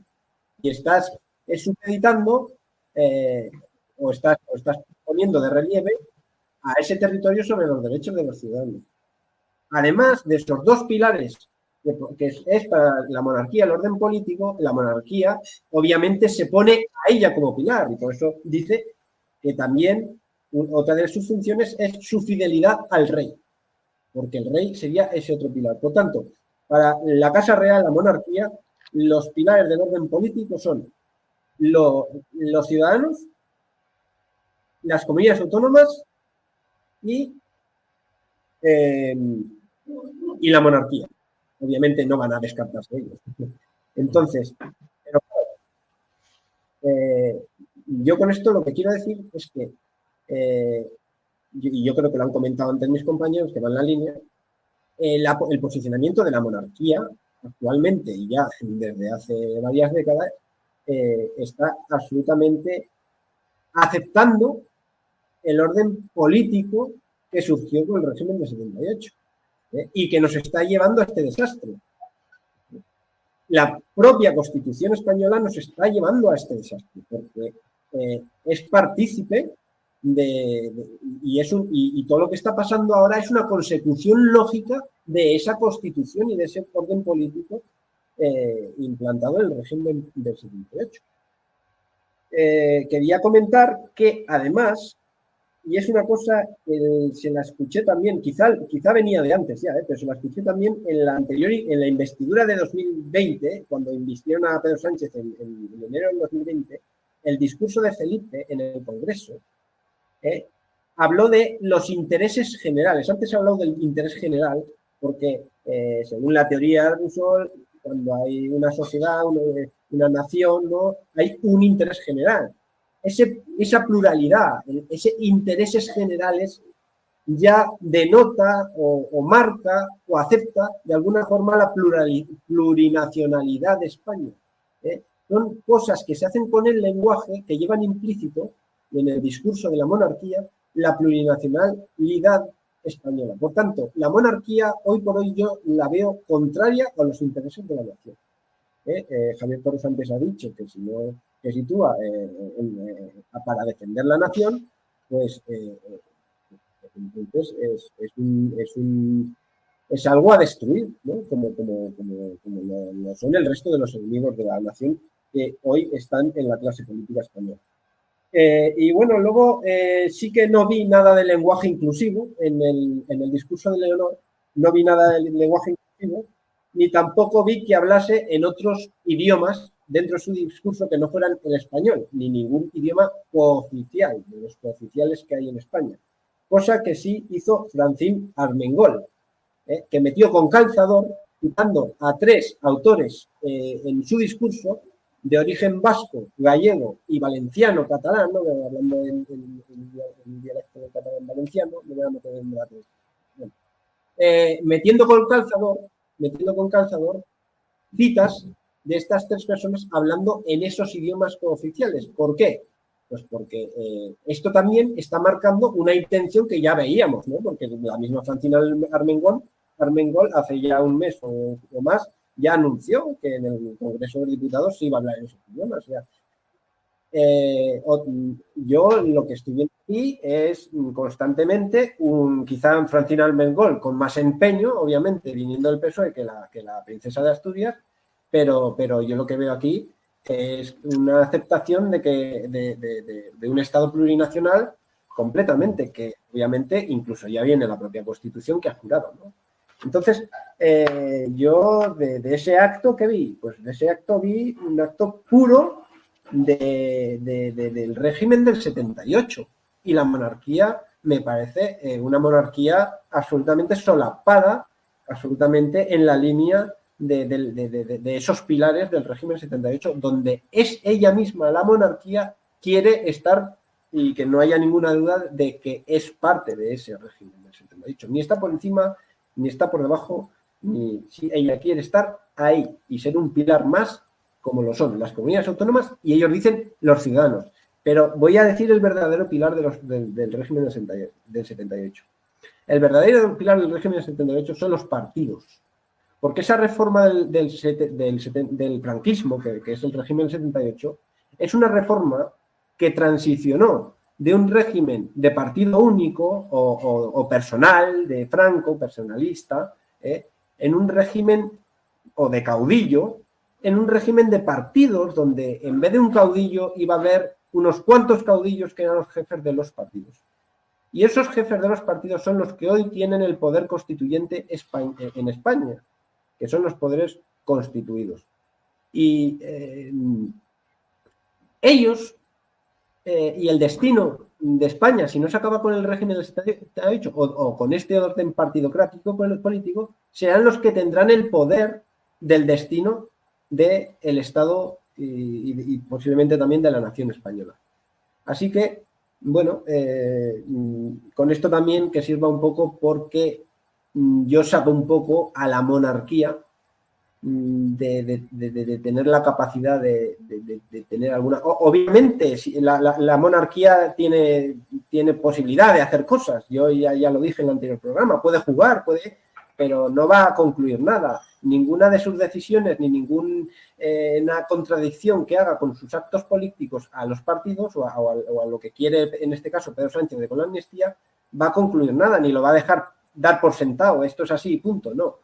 Y estás supeditando eh, o, estás, estás poniendo de relieve a ese territorio sobre los derechos de los ciudadanos. Además de estos dos pilares que es para la monarquía el orden político, la monarquía obviamente se pone a ella como pilar y por eso dice que también otra de sus funciones es su fidelidad al rey, porque el rey sería ese otro pilar. Por tanto, para la Casa Real, la monarquía, los pilares del orden político son los ciudadanos, las comunidades autónomas y, em, y la monarquía. Obviamente no van a descartarse ellos. Entonces, eh, yo con esto lo que quiero decir es que eh, y yo creo que lo han comentado antes mis compañeros que van en la línea, eh, el posicionamiento de la monarquía actualmente y ya desde hace varias décadas eh, está absolutamente aceptando el orden político que surgió con el régimen de 78 y que nos está llevando a este desastre. La propia Constitución española nos está llevando a este desastre porque es partícipe y, es y, todo lo que está pasando ahora es una consecución lógica de esa constitución y de ese orden político eh, implantado en el régimen del 78. Eh, quería comentar que además, y es una cosa que se la escuché también, quizá, quizá venía de antes ya, eh, pero se la escuché también en la anterior, en la investidura de 2020, cuando invistieron a Pedro Sánchez en, en enero del 2020, el discurso de Felipe en el Congreso, ¿eh? habló de los intereses generales. Antes hablado del interés general, porque eh, según la teoría de Rousseau, cuando hay una sociedad, una, nación, ¿no? hay un interés general. Ese, esa pluralidad, ese intereses generales ya denota o, marca o acepta de alguna forma la plurinacionalidad de España. ¿eh? Son cosas que se hacen con el lenguaje que llevan implícito en el discurso de la monarquía la plurinacionalidad española. Por tanto, la monarquía hoy por hoy yo la veo contraria a los intereses de la nación. ¿Eh? Eh, Javier Torres antes ha dicho que si no que sitúa eh, para defender la nación, pues entonces es, es, es, algo a destruir, ¿no? como, como, como, lo son el resto de los enemigos de la nación que hoy están en la clase política española. Eh, y bueno, luego eh, sí que no vi nada de lenguaje inclusivo en el, en el discurso de Leonor, no vi nada de lenguaje inclusivo, ni tampoco vi que hablase en otros idiomas dentro de su discurso que no fueran el español, ni ningún idioma cooficial, de los cooficiales que hay en España. Cosa que sí hizo Francín Armengol, ¿eh? que metió con calzador, citando a tres autores en su discurso de origen vasco, gallego y valenciano catalán, ¿no? hablando en, dialecto catalán valenciano, no voy a meter en debate. Eh, metiendo con calzador, metiendo con calzador citas de estas tres personas hablando en esos idiomas cooficiales. ¿Por qué? Pues porque eh, esto también está marcando una intención que ya veíamos, ¿no? Porque la misma Francina Armengol, Armengol hace ya un mes o, más ya anunció que en el Congreso de Diputados se iba a hablar en esos idiomas. Eh, yo lo que estoy viendo aquí es constantemente un, quizá Francina Armengol con más empeño, obviamente, viniendo del PSOE que la, que la princesa de Asturias, pero, pero yo lo que veo aquí es una aceptación de, que, de, un Estado plurinacional completamente, que obviamente incluso ya viene la propia Constitución que ha jurado. Entonces, eh, yo de, ese acto que vi, pues de ese acto vi un acto puro del régimen del 78 y la monarquía me parece eh, una monarquía absolutamente solapada, absolutamente en la línea de, esos pilares del régimen 78, donde es ella misma, la monarquía, quiere estar y que no haya ninguna duda de que es parte de ese régimen del 78. Ni está por encima, ni está por debajo, ni si ella quiere estar ahí y ser un pilar más como lo son las comunidades autónomas y ellos dicen los ciudadanos. Pero voy a decir el verdadero pilar de los, del, régimen del 78. El verdadero pilar del régimen del 78 son los partidos porque esa reforma del, del, franquismo, que, es el régimen del 78, es una reforma que transicionó de un régimen de partido único o, personal, de Franco, personalista, ¿eh? en un régimen o de caudillo, en un régimen de partidos donde en vez de un caudillo iba a haber unos cuantos caudillos que eran los jefes de los partidos. Y esos jefes de los partidos son los que hoy tienen el poder constituyente en España que son los poderes constituidos. Y eh, ellos eh, y el destino de España, si no se acaba con el régimen del 78 o, o con este orden partidocrático político, serán los que tendrán el poder del destino del Estado y, posiblemente también de la nación española. Así que, bueno, eh, con esto también que sirva un poco porque Mm, yo saco un poco a la monarquía mm, de, tener la capacidad de, tener alguna... Obviamente, la, monarquía tiene, tiene posibilidad de hacer cosas, yo ya, ya lo dije en el anterior programa, puede jugar, puede, pero no va a concluir nada. Ninguna de sus decisiones ni ninguna eh, contradicción que haga con sus actos políticos a los partidos o a, lo que quiere, en este caso, Pedro Sánchez de con la amnistía, va a concluir nada, ni lo va a dejar dar por sentado, esto es así, punto, no.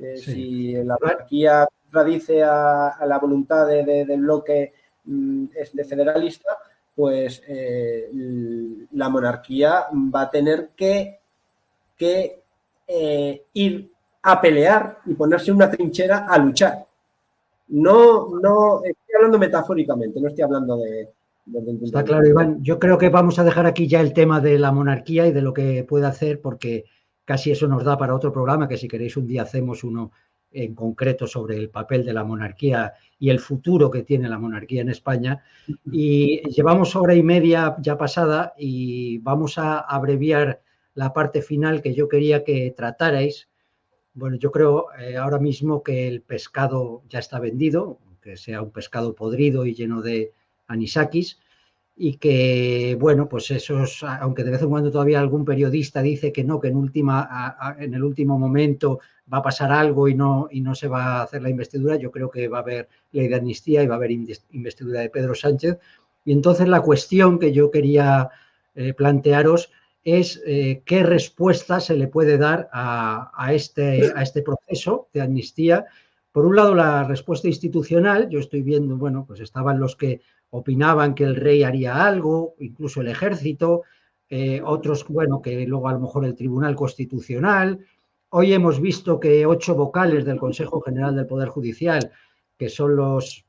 Eh, si la monarquía contradice a, la voluntad del bloque mm, de federalista, pues eh, la monarquía va a tener que, que eh, ir a pelear y ponerse una trinchera a luchar. No, no, estoy hablando metafóricamente, no estoy hablando de, Está claro, Iván. Yo creo que vamos a dejar aquí ya el tema de la monarquía y de lo que puede hacer, porque Casi eso nos da para otro programa, que si queréis un día hacemos uno en concreto sobre el papel de la monarquía y el futuro que tiene la monarquía en España. Y llevamos hora y media ya pasada y vamos a abreviar la parte final que yo quería que tratarais. Bueno, yo creo eh, ahora mismo que el pescado ya está vendido, que sea un pescado podrido y lleno de anisakis, y que, bueno, pues esos, aunque de vez en cuando todavía algún periodista dice que no, que en, última, en el último momento va a pasar algo y no, y no se va a hacer la investidura, yo creo que va a haber ley de amnistía y va a haber investidura de Pedro Sánchez. Y entonces la cuestión que yo quería eh, plantearos es eh, qué respuesta se le puede dar a, a, este, a este proceso de amnistía. Por un lado, la respuesta institucional, yo estoy viendo, bueno, pues estaban los que opinaban que el rey haría algo, incluso el ejército, eh, otros, bueno, que luego a lo mejor el Tribunal Constitucional. Hoy hemos visto que ocho vocales del Consejo General del Poder Judicial, que son los,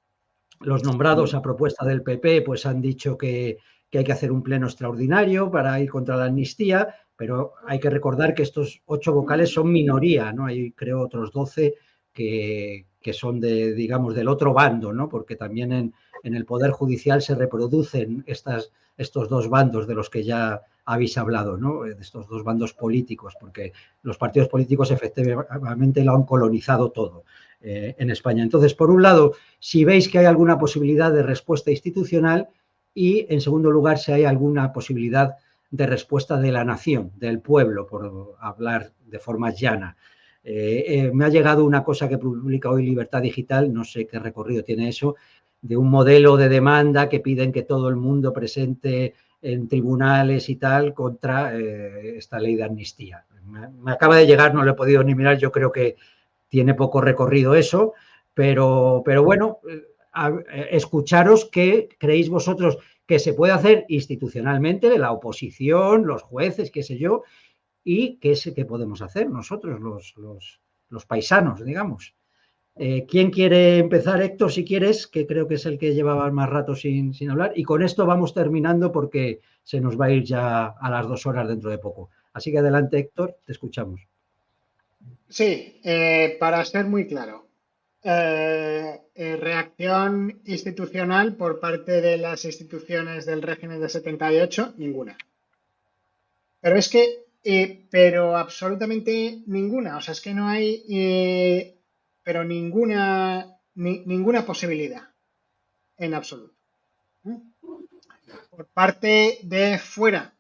los nombrados a propuesta del PP pues han dicho que, hay que hacer un pleno extraordinario para ir contra la amnistía, pero hay que recordar que estos ocho vocales son minoría, ¿no? Hay creo otros doce que, son de, digamos, del otro bando, ¿no? Porque también en, en el Poder Judicial se reproducen estas, estos dos bandos de los que ya habéis hablado, ¿no? De estos dos bandos políticos, porque los partidos políticos efectivamente lo han colonizado todo eh, en España. Entonces, por un lado, si veis que hay alguna posibilidad de respuesta institucional y, en segundo lugar, si hay alguna posibilidad de respuesta de la nación, del pueblo, por hablar de forma llana. Eh, eh, me ha llegado una cosa que publica hoy Libertad Digital, no sé qué recorrido tiene eso, de un modelo de demanda que piden que todo el mundo presente en tribunales y tal contra eh, esta ley de amnistía. Me, acaba de llegar, no lo he podido ni mirar, yo creo que tiene poco recorrido eso, pero, bueno, escucharos qué creéis vosotros que se puede hacer institucionalmente la oposición, los jueces, qué sé yo, y qué es que podemos hacer nosotros, los, los, los paisanos, digamos. Eh, ¿Quién quiere empezar, Héctor, si quieres? Que creo que es el que llevaba más rato sin, hablar. Y con esto vamos terminando porque se nos va a ir ya a las dos horas dentro de poco. Así que adelante, Héctor, te escuchamos. Sí, eh, para ser muy claro. Eh, reacción institucional por parte de las instituciones del régimen de 78, ninguna. Pero es que, pero absolutamente ninguna. O sea, es que no hay pero ninguna, ninguna posibilidad en absoluto. ¿Mm? Por parte de fuera,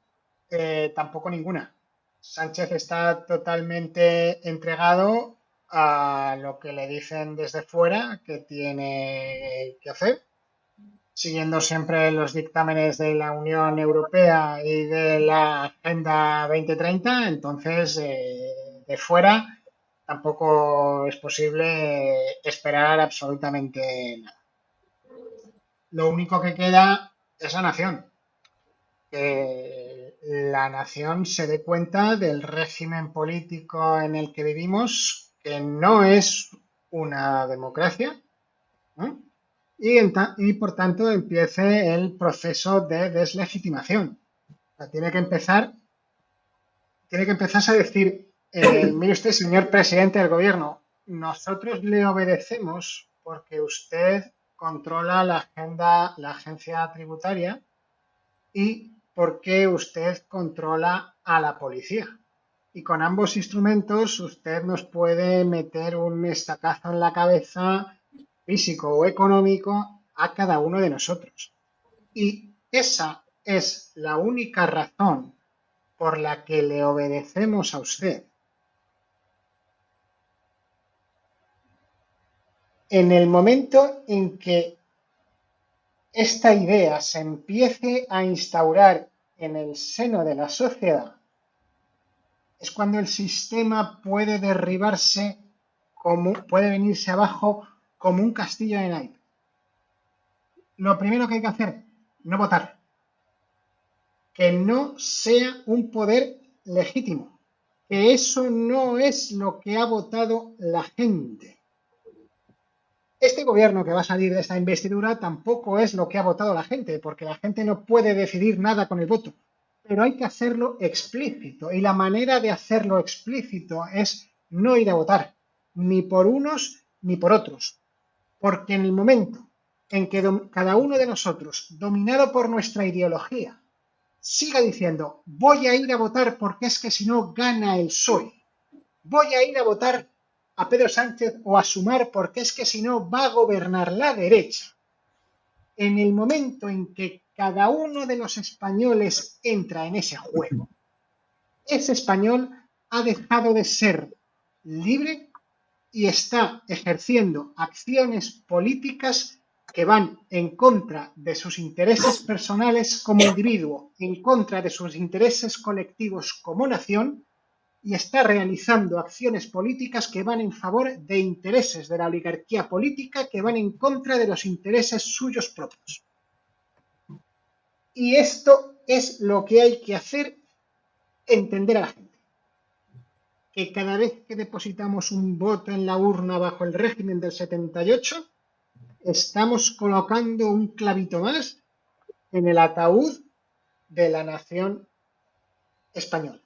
eh, tampoco ninguna. Sánchez está totalmente entregado a lo que le dicen desde fuera que tiene que hacer, siguiendo siempre los dictámenes de la Unión Europea y de la Agenda 2030. Entonces, eh, de fuera, tampoco es posible esperar absolutamente nada. Lo único que queda es la nación. Que la nación se dé cuenta del régimen político en el que vivimos, que no es una democracia, y, y, por tanto empiece el proceso de deslegitimación. tiene que empezar, tiene que empezarse a decir eh, mire usted, señor presidente del gobierno, nosotros le obedecemos porque usted controla la agenda, la agencia tributaria y porque usted controla a la policía. Y con ambos instrumentos usted nos puede meter un estacazo en la cabeza físico o económico a cada uno de nosotros. Y esa es la única razón por la que le obedecemos a usted. en el momento en que esta idea se empiece a instaurar en el seno de la sociedad, es cuando el sistema puede derribarse, como, puede venirse abajo como un castillo de naipes. Lo primero que hay que hacer, no votar. Que no sea un poder legítimo. Que eso no es lo que ha votado la gente. Este gobierno que va a salir de esta investidura tampoco es lo que ha votado la gente, porque la gente no puede decidir nada con el voto, pero hay que hacerlo explícito y la manera de hacerlo explícito es no ir a votar, ni por unos ni por otros, porque en el momento en que cada uno de nosotros, dominado por nuestra ideología, siga diciendo voy a ir a votar porque es que si no gana el PSOE, voy a ir a votar a Pedro Sánchez o a Sumar porque es que si no va a gobernar la derecha. En el momento en que cada uno de los españoles entra en ese juego, ese español ha dejado de ser libre y está ejerciendo acciones políticas que van en contra de sus intereses personales como individuo, en contra de sus intereses colectivos como nación y está realizando acciones políticas que van en favor de intereses de la oligarquía política que van en contra de los intereses suyos propios. Y esto es lo que hay que hacer entender a la gente. Que cada vez que depositamos un voto en la urna bajo el régimen del 78, estamos colocando un clavito más en el ataúd de la nación española.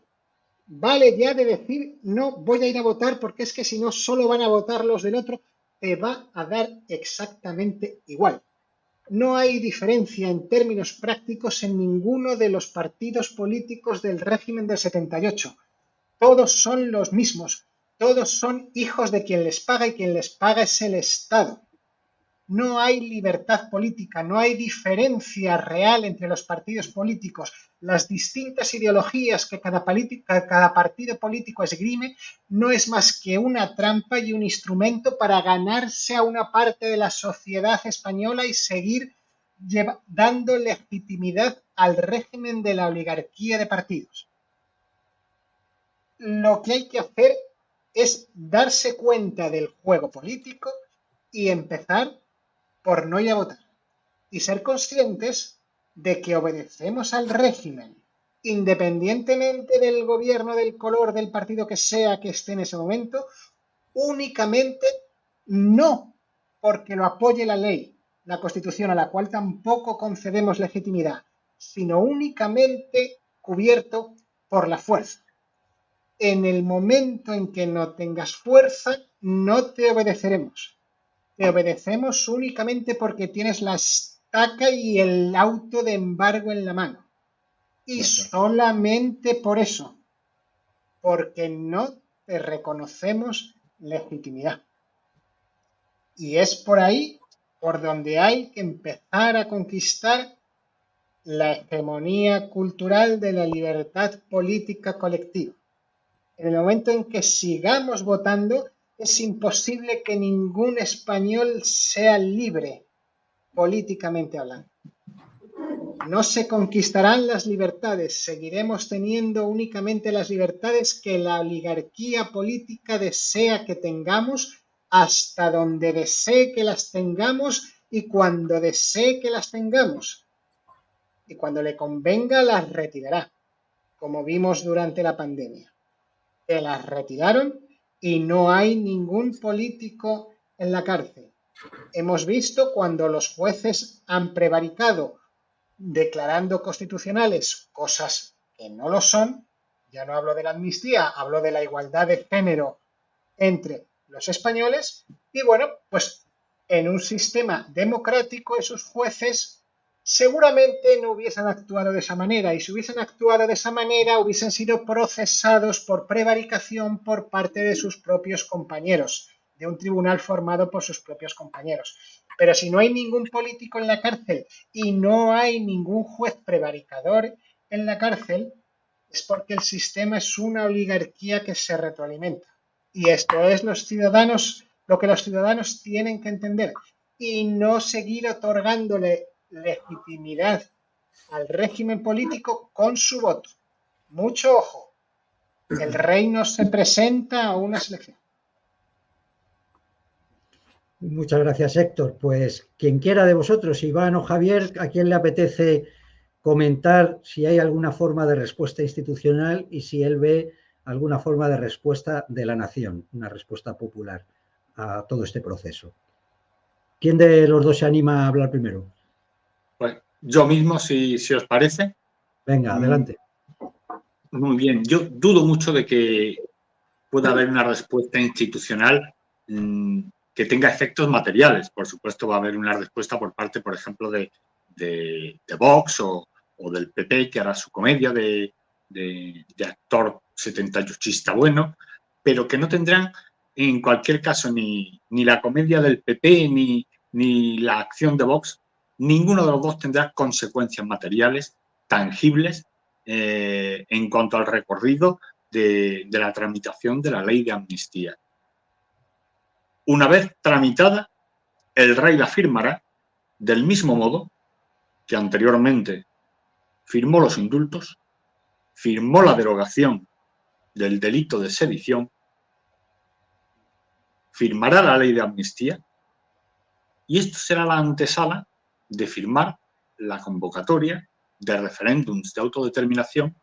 Vale ya de decir, no voy a ir a votar porque es que si no, solo van a votar los del otro, te va a dar exactamente igual. No hay diferencia en términos prácticos en ninguno de los partidos políticos del régimen del 78. Todos son los mismos, todos son hijos de quien les paga y quien les paga es el Estado no hay libertad política, no hay diferencia real entre los partidos políticos. Las distintas ideologías que cada, partido político esgrime no es más que una trampa y un instrumento para ganarse a una parte de la sociedad española y seguir dando legitimidad al régimen de la oligarquía de partidos. Lo que hay que hacer es darse cuenta del juego político y empezar por no ir a votar y ser conscientes de que obedecemos al régimen, independientemente del gobierno, del color, del partido que sea que esté en ese momento, únicamente no porque lo apoye la ley, la constitución a la cual tampoco concedemos legitimidad, sino únicamente cubierto por la fuerza. En el momento en que no tengas fuerza, no te obedeceremos te obedecemos únicamente porque tienes la estaca y el auto de embargo en la mano. Y solamente por eso, porque no te reconocemos legitimidad. Y es por ahí por donde hay que empezar a conquistar la hegemonía cultural de la libertad política colectiva. En el momento en que sigamos votando, es imposible que ningún español sea libre, políticamente hablando. No se conquistarán las libertades, seguiremos teniendo únicamente las libertades que la oligarquía política desea que tengamos hasta donde desee que las tengamos y cuando desee que las tengamos. Y cuando le convenga las retirará, como vimos durante la pandemia. Que las retiraron y no hay ningún político en la cárcel. Hemos visto cuando los jueces han prevaricado declarando constitucionales cosas que no lo son, ya no hablo de la amnistía, hablo de la igualdad de género entre los españoles, y bueno, pues en un sistema democrático esos jueces seguramente no hubiesen actuado de esa manera y si hubiesen actuado de esa manera hubiesen sido procesados por prevaricación por parte de sus propios compañeros, de un tribunal formado por sus propios compañeros. Pero si no hay ningún político en la cárcel y no hay ningún juez prevaricador en la cárcel, es porque el sistema es una oligarquía que se retroalimenta. Y esto es los ciudadanos, lo que los ciudadanos tienen que entender y no seguir otorgándole legitimidad al régimen político con su voto. Mucho ojo, el rey no se presenta a una selección. Muchas gracias, Héctor. Pues quien quiera de vosotros, Iván o Javier, ¿a quién le apetece comentar si hay alguna forma de respuesta institucional y si él ve alguna forma de respuesta de la nación, una respuesta popular a todo este proceso? ¿Quién de los dos se anima a hablar primero? Yo mismo, si, si os parece. Venga, mm. adelante. Muy bien, yo dudo mucho de que pueda haber una respuesta institucional mm, que tenga efectos materiales. Por supuesto, va a haber una respuesta por parte, por ejemplo, de, de, Vox o, del PP, que hará su comedia de, de, de actor 78 bueno, pero que no tendrán en cualquier caso ni, ni la comedia del PP ni, ni la acción de Vox ninguno de los dos tendrá consecuencias materiales tangibles eh, en cuanto al recorrido de, la tramitación de la ley de amnistía. Una vez tramitada, el rey la firmará del mismo modo que anteriormente firmó los indultos, firmó la derogación del delito de sedición, firmará la ley de amnistía y esto será la antesala de firmar la convocatoria de referéndums de autodeterminación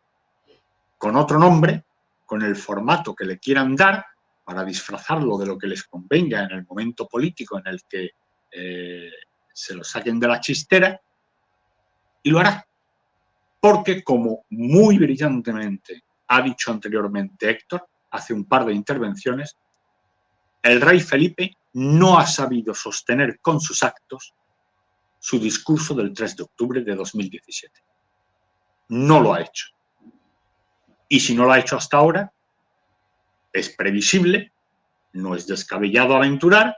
con otro nombre, con el formato que le quieran dar para disfrazarlo de lo que les convenga en el momento político en el que eh, se lo saquen de la chistera y lo hará. Porque como muy brillantemente ha dicho anteriormente Héctor, hace un par de intervenciones, el rey Felipe no ha sabido sostener con sus actos su discurso del 3 de octubre de 2017. No lo ha hecho. Y si no lo ha hecho hasta ahora, es previsible, no es descabellado aventurar,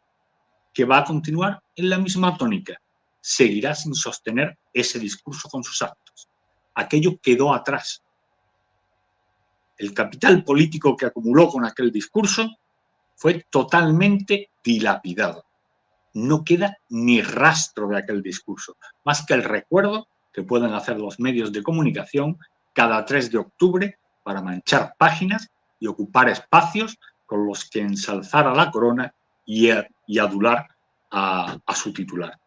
que va a continuar en la misma tónica. Seguirá sin sostener ese discurso con sus actos. Aquello quedó atrás. El capital político que acumuló con aquel discurso fue totalmente dilapidado. No queda ni rastro de aquel discurso, más que el recuerdo que pueden hacer los medios de comunicación cada 3 de octubre para manchar páginas y ocupar espacios con los que ensalzar a la corona y, adular a, su titular.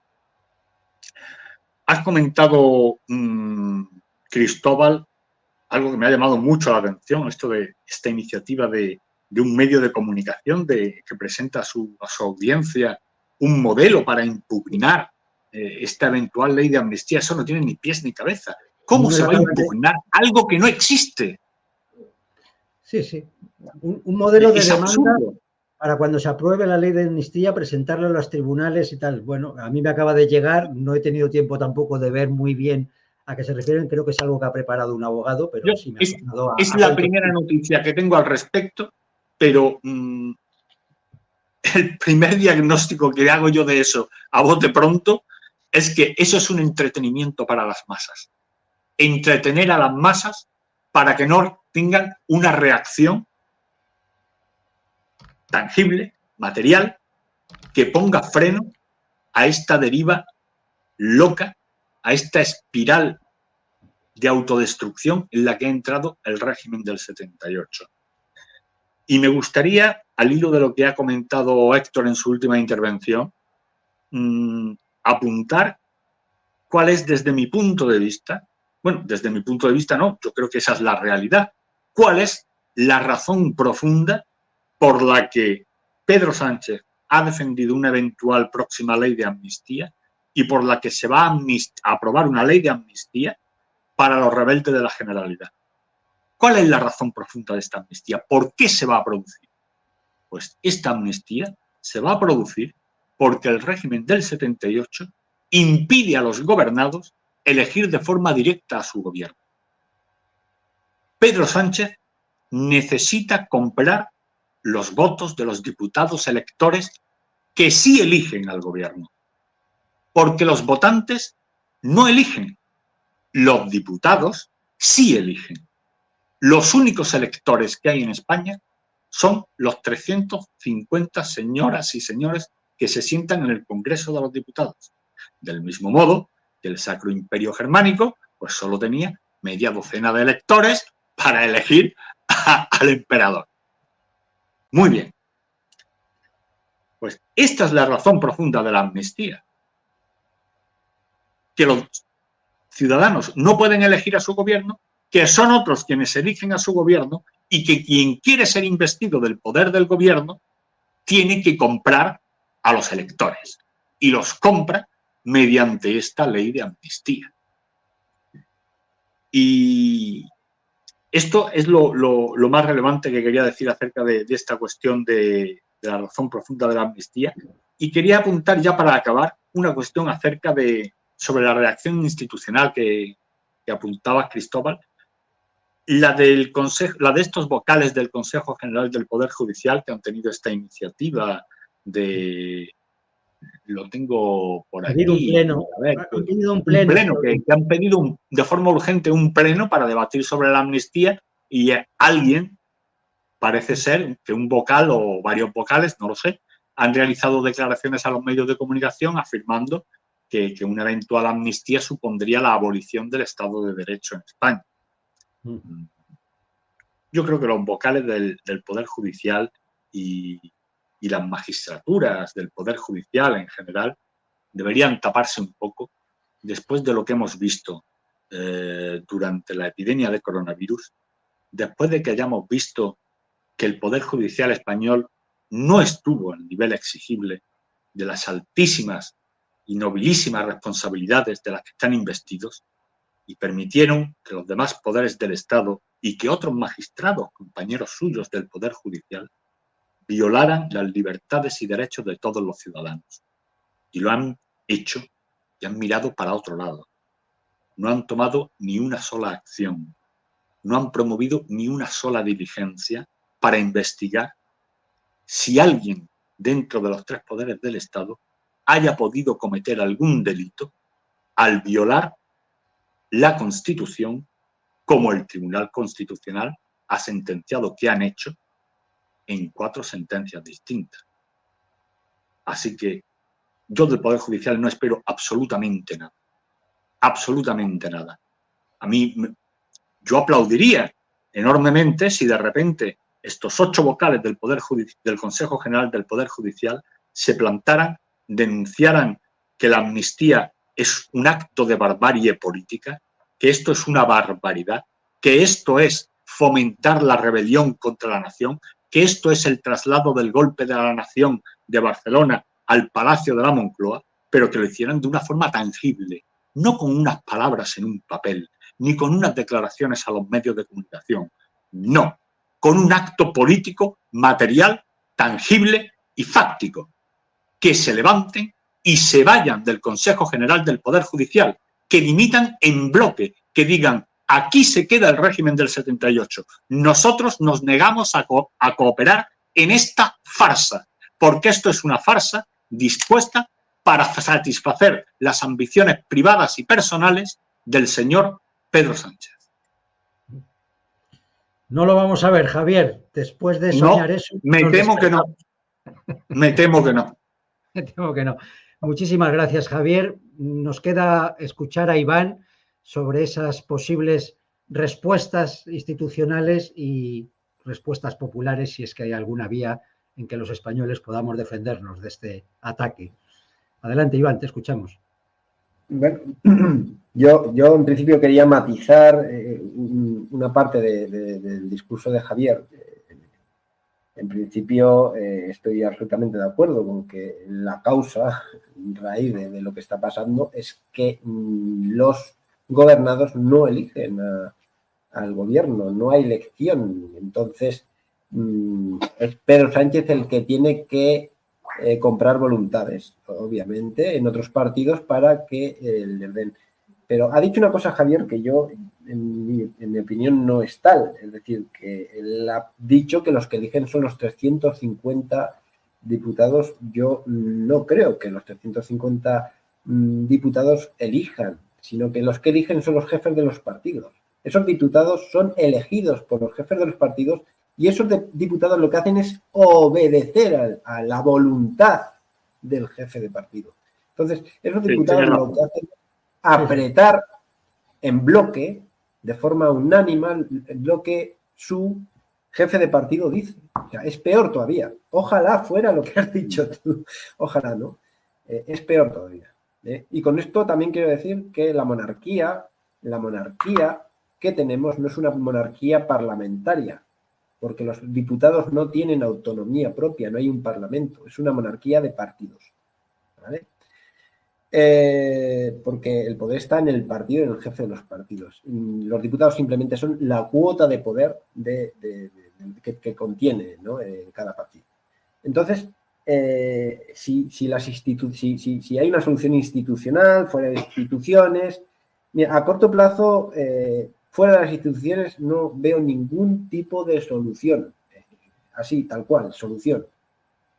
Has comentado, mm, Cristóbal, algo que me ha llamado mucho la atención, esto de esta iniciativa de, un medio de comunicación que presenta a su, audiencia un modelo para impugnar eh, esta eventual ley de amnistía. Eso no tiene ni pies ni cabeza. ¿Cómo se va a impugnar algo que no existe? Sí, sí. Un, modelo de demanda para cuando se apruebe la ley de amnistía, presentarlo a los tribunales y tal. Bueno, a mí me acaba de llegar, no he tenido tiempo tampoco de ver muy bien a qué se refieren, creo que es algo que ha preparado un abogado, pero sí me es, a, Es la primera noticia que tengo al respecto, pero mm, el primer diagnóstico que hago yo de eso a bote pronto es que eso es un entretenimiento para las masas. Entretener a las masas para que no tengan una reacción tangible, material, que ponga freno a esta deriva loca, a esta espiral de autodestrucción en la que ha entrado el régimen del 78. Y me gustaría, al hilo de lo que ha comentado Héctor en su última intervención, mm, apuntar cuál es desde mi punto de vista, bueno, desde mi punto de vista no, yo creo que esa es la realidad, cuál es la razón profunda por la que Pedro Sánchez ha defendido una eventual próxima ley de amnistía y por la que se va a, aprobar una ley de amnistía para los rebeldes de la Generalidad. ¿Cuál es la razón profunda de esta amnistía? ¿Por qué se va a producir? Pues esta amnistía se va a producir porque el régimen del 78 impide a los gobernados elegir de forma directa a su gobierno. Pedro Sánchez necesita comprar los votos de los diputados electores que sí eligen al gobierno. Porque los votantes no eligen, los diputados sí eligen. Los únicos electores que hay en España son los 350 señoras y señores que se sientan en el Congreso de los Diputados. Del mismo modo que el Sacro Imperio Germánico, pues solo tenía media docena de electores para elegir al emperador. Muy bien. Pues esta es la razón profunda de la amnistía. Que los ciudadanos no pueden elegir a su gobierno, que son otros quienes eligen a su gobierno y que quien quiere ser investido del poder del gobierno tiene que comprar a los electores y los compra mediante esta ley de amnistía. Y esto es lo, más relevante que quería decir acerca de, esta cuestión de, la razón profunda de la amnistía. Y quería apuntar ya para acabar una cuestión acerca de sobre la reacción institucional que, apuntaba Cristóbal, la, del consejo, la de estos vocales del Consejo General del Poder Judicial que han tenido esta iniciativa de, lo tengo por aquí. Un pleno. han pedido un pleno. que, han pedido de forma urgente un pleno para debatir sobre la amnistía y alguien, parece ser que un vocal o varios vocales, no lo sé, han realizado declaraciones a los medios de comunicación afirmando que, una eventual amnistía supondría la abolición del Estado de Derecho en España. Mm. Yo creo que los vocales del, Poder Judicial y, y las magistraturas del Poder Judicial en general deberían taparse un poco después de lo que hemos visto eh, durante la epidemia de coronavirus, después de que hayamos visto que el Poder Judicial español no estuvo al nivel exigible de las altísimas y nobilísimas responsabilidades de las que están investidos y permitieron que los demás poderes del Estado y que otros magistrados, compañeros suyos del Poder Judicial, violaran las libertades y derechos de todos los ciudadanos. Y lo han hecho y han mirado para otro lado. No han tomado ni una sola acción, no han promovido ni una sola diligencia para investigar si alguien dentro de los tres poderes del Estado haya podido cometer algún delito al violar la Constitución como el Tribunal Constitucional ha sentenciado que han hecho en cuatro sentencias distintas. Así que yo del Poder Judicial no espero absolutamente nada. Absolutamente nada. A mí, yo aplaudiría enormemente si de repente estos ocho vocales del, Poder del Consejo General del Poder Judicial se plantaran, denunciaran que la amnistía es un acto de barbarie política, que esto es una barbaridad, que esto es fomentar la rebelión contra la nación, que esto es el traslado del golpe de la nación de Barcelona al Palacio de la Moncloa, pero que lo hicieran de una forma tangible, no con unas palabras en un papel, ni con unas declaraciones a los medios de comunicación, no, con un acto político, material, tangible y fáctico, que se levanten y se vayan del Consejo General del Poder Judicial, que dimitan en bloque, que digan, aquí se queda el régimen del 78. Nosotros nos negamos a, a cooperar en esta farsa, porque esto es una farsa dispuesta para satisfacer las ambiciones privadas y personales del señor Pedro Sánchez. No lo vamos a ver, Javier. Después de soñar eso. Me temo que no. Me temo que no. me temo que no. Muchísimas gracias, Javier. Nos queda escuchar a Iván sobre esas posibles respuestas institucionales y respuestas populares, si es que hay alguna vía en que los españoles podamos defendernos de este ataque. Adelante, Iván, te escuchamos. Bueno, yo, yo en principio quería matizar eh, una parte del discurso de Javier. En principio eh, estoy absolutamente de acuerdo con que la causa raíz de, lo que está pasando es que mm, los gobernados no eligen al gobierno, no hay elección. Entonces, mm, es Pedro Sánchez el que tiene que eh, comprar voluntades, obviamente, en otros partidos para que eh, le den. Pero ha dicho una cosa, Javier, que yo, en mi, opinión, no es tal. Es decir, que él ha dicho que los que eligen son los 350 diputados. Yo no creo que los 350 mm, diputados elijan, sino que los que eligen son los jefes de los partidos. Esos diputados son elegidos por los jefes de los partidos y esos diputados lo que hacen es obedecer a, la voluntad del jefe de partido. Entonces, esos diputados lo que hacen apretar en bloque, de forma unánima, lo que su jefe de partido dice. O sea, es peor todavía. Ojalá fuera lo que has dicho tú. Ojalá, ¿no? Eh, es peor todavía. ¿eh? Y con esto también quiero decir que la monarquía, la monarquía que tenemos no es una monarquía parlamentaria, porque los diputados no tienen autonomía propia, no hay un parlamento, es una monarquía de partidos. Eh, porque el poder está en el partido en el jefe de los partidos. Los diputados simplemente son la cuota de poder de, que, contiene eh, cada partido. Entonces, eh, si, las si, hay una solución institucional, fuera de instituciones, a corto plazo Fuera de las instituciones no veo ningún tipo de solución. Así, tal cual, solución.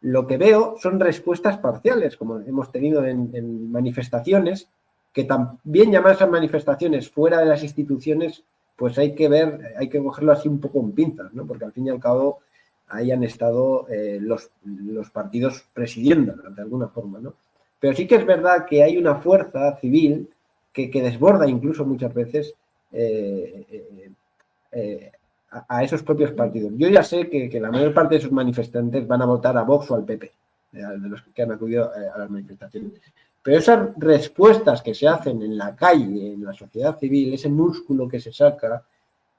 Lo que veo son respuestas parciales, como hemos tenido en, manifestaciones, que también llamadas a manifestaciones fuera de las instituciones, pues hay que ver, hay que cogerlo así un poco en pinzas, ¿no? Porque al fin y al cabo ahí han estado eh, los, partidos presidiendo de alguna forma, ¿no? Pero sí que es verdad que hay una fuerza civil que, que desborda incluso muchas veces eh, eh, eh, a, esos propios partidos. Yo ya sé que, la mayor parte de esos manifestantes van a votar a Vox o al PP, de los que han acudido a las manifestaciones. Pero esas respuestas que se hacen en la calle, en la sociedad civil, ese músculo que se saca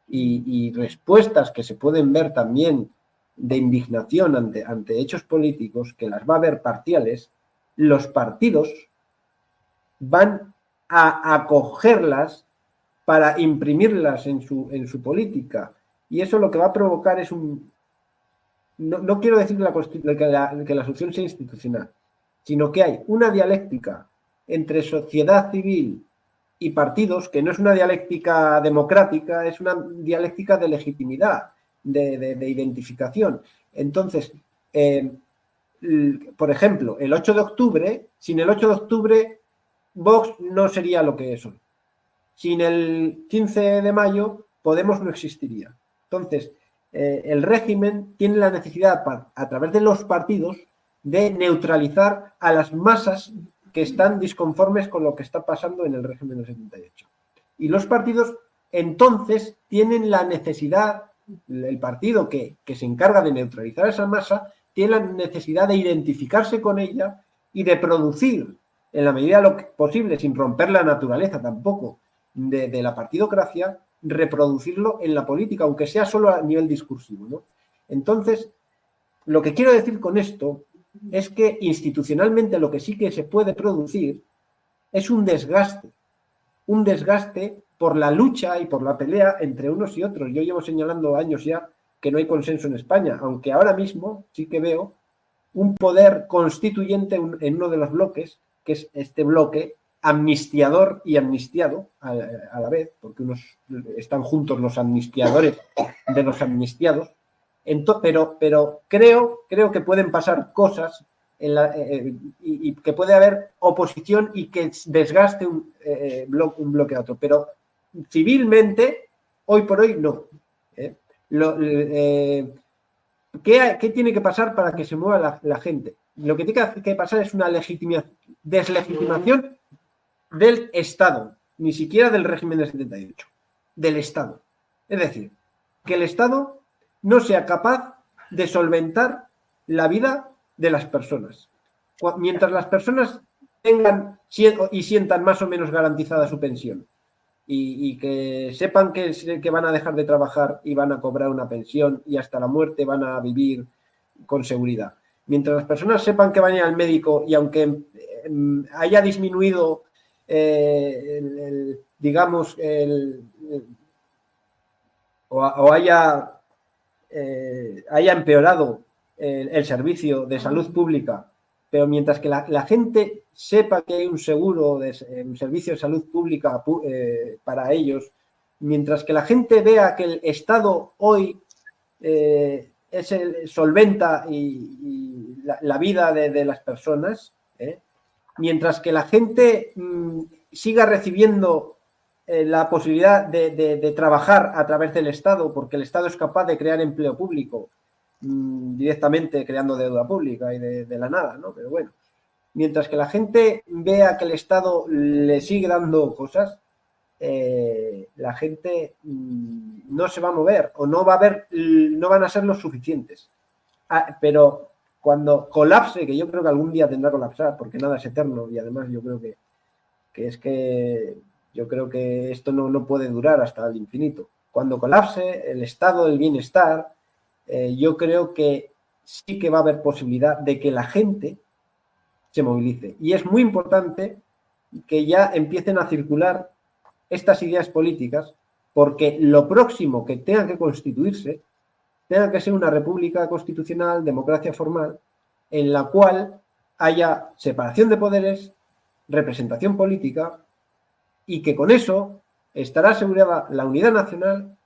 y, respuestas que se pueden ver también de indignación ante, ante hechos políticos, que las va a ver parciales, los partidos van a acogerlas para imprimirlas en su, en su política. Y eso lo que va a provocar es un... No, quiero decir que la, que la solución sea institucional, sino que hay una dialéctica entre sociedad civil y partidos que no es una dialéctica democrática, es una dialéctica de legitimidad, de, identificación. Entonces, eh, por ejemplo, el 8 de octubre, sin el 8 de octubre, Vox no sería lo que es hoy. Sin el 15 de mayo, Podemos no existiría. Entonces, eh, el régimen tiene la necesidad, a través de los partidos, de neutralizar a las masas que están disconformes con lo que está pasando en el régimen del 78. Y los partidos entonces tienen la necesidad, el partido que, se encarga de neutralizar esa masa, tiene la necesidad de identificarse con ella y de producir, en la medida de lo posible, sin romper la naturaleza tampoco de la partidocracia, reproducirlo en la política, aunque sea solo a nivel discursivo. ¿no? Entonces, lo que quiero decir con esto es que institucionalmente lo que sí que se puede producir es un desgaste, un desgaste por la lucha y por la pelea entre unos y otros. Yo llevo señalando años ya que no hay consenso en España, aunque ahora mismo sí que veo un poder constituyente en uno de los bloques, que es este bloque amnistiador y amnistiado a, la vez, porque unos están juntos los amnistiadores de los amnistiados, pero, pero creo, creo que pueden pasar cosas eh, eh, y, que puede haber oposición y que desgaste un, eh, un bloque a otro, pero civilmente, hoy por hoy no. ¿qué, tiene que pasar para que se mueva la, la gente? Lo que tiene que pasar es una deslegitimación del Estado, ni siquiera del régimen del 78, del Estado. Es decir, que el Estado no sea capaz de solventar la vida de las personas. Mientras las personas tengan y sientan más o menos garantizada su pensión y, que sepan que, que, van a dejar de trabajar y van a cobrar una pensión y hasta la muerte van a vivir con seguridad. Mientras las personas sepan que van a ir al médico y aunque em, haya disminuido eh, digamos, el, o, haya, eh, haya empeorado el, servicio de salud pública, pero mientras que la, gente sepa que hay un seguro, de, un servicio de salud pública eh, para ellos, mientras que la gente vea que el Estado hoy es el, solventa y, la, vida de, de las personas, mientras que la gente mm, siga recibiendo eh, la posibilidad de, trabajar a través del Estado, porque el Estado es capaz de crear empleo público mm, directamente creando deuda pública y de, la nada, ¿no? Pero bueno, mientras que la gente vea que el Estado le sigue dando cosas, eh, la gente mm, no se va a mover o no va a ver, no van a ser los suficientes. Ah, pero cuando colapse, que yo creo que algún día tendrá que colapsar, porque nada es eterno y además yo creo que, es que yo creo que esto no, no, puede durar hasta el infinito. Cuando colapse el estado del bienestar, eh, yo creo que sí que va a haber posibilidad de que la gente se movilice. Y es muy importante que ya empiecen a circular estas ideas políticas, porque lo próximo que tenga que constituirse tenga que ser una república constitucional, democracia formal, en la cual haya separación de poderes, representación política y que con eso estará asegurada la unidad nacional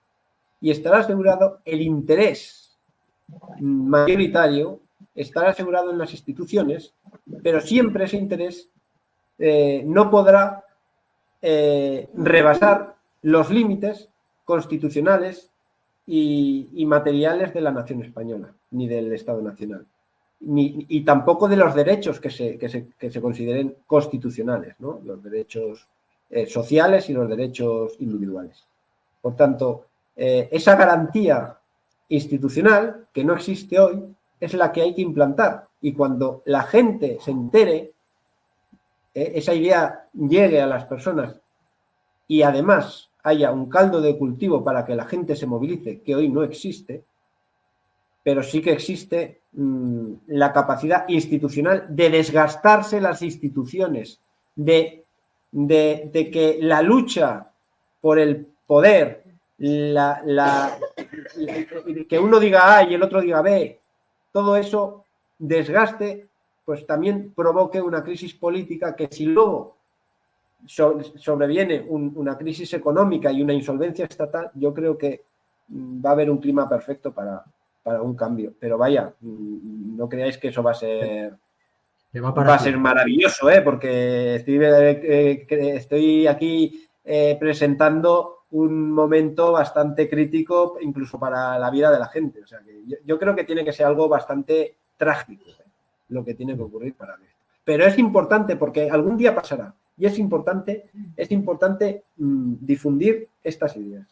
y estará asegurado el interés mayoritario, estará asegurado en las instituciones, pero siempre ese interés eh, no podrá eh, rebasar los límites constitucionales y, materiales de la nación española, ni del Estado Nacional. Ni, y tampoco de los derechos que se, que se, que se consideren constitucionales, los derechos eh, sociales y los derechos individuales. Por tanto, eh, esa garantía institucional que no existe hoy es la que hay que implantar. Y cuando la gente se entere, eh, esa idea llegue a las personas y además haya un caldo de cultivo para que la gente se movilice, que hoy no existe, pero sí que existe mm, la capacidad institucional de desgastarse las instituciones, de de, que la lucha por el poder, la, que uno diga A y el otro diga B, todo eso desgaste, pues también provoque una crisis política que si luego sobreviene una crisis económica y una insolvencia estatal, yo creo que mm, va a haber un clima perfecto para, para un cambio. Pero vaya, mm, no creáis que eso va a ser va, a ser maravilloso, ¿eh? porque estoy, eh, estoy aquí eh, presentando un momento bastante crítico incluso para la vida de la gente. O sea que yo, creo que tiene que ser algo bastante trágico ¿eh? lo que tiene que ocurrir para esto. Pero es importante porque algún día pasará y es importante, es importante mm, difundir estas ideas.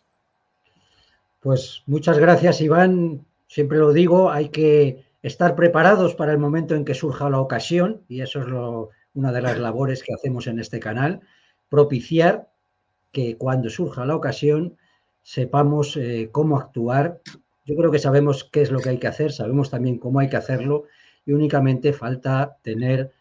Pues muchas gracias, Iván. Siempre lo digo, hay que estar preparados para el momento en que surja la ocasión, y eso es una de las labores que hacemos en este canal, propiciar que cuando surja la ocasión sepamos eh, cómo actuar. Yo creo que sabemos qué es lo que hay que hacer, sabemos también cómo hay que hacerlo y únicamente falta tener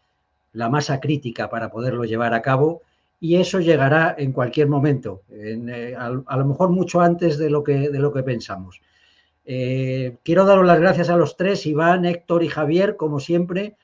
la masa crítica para poderlo llevar a cabo y eso llegará en cualquier momento, eh, a, a, lo mejor mucho antes de lo que, de lo que pensamos. Eh, quiero daros las gracias a los tres, Iván, Héctor y Javier, como siempre.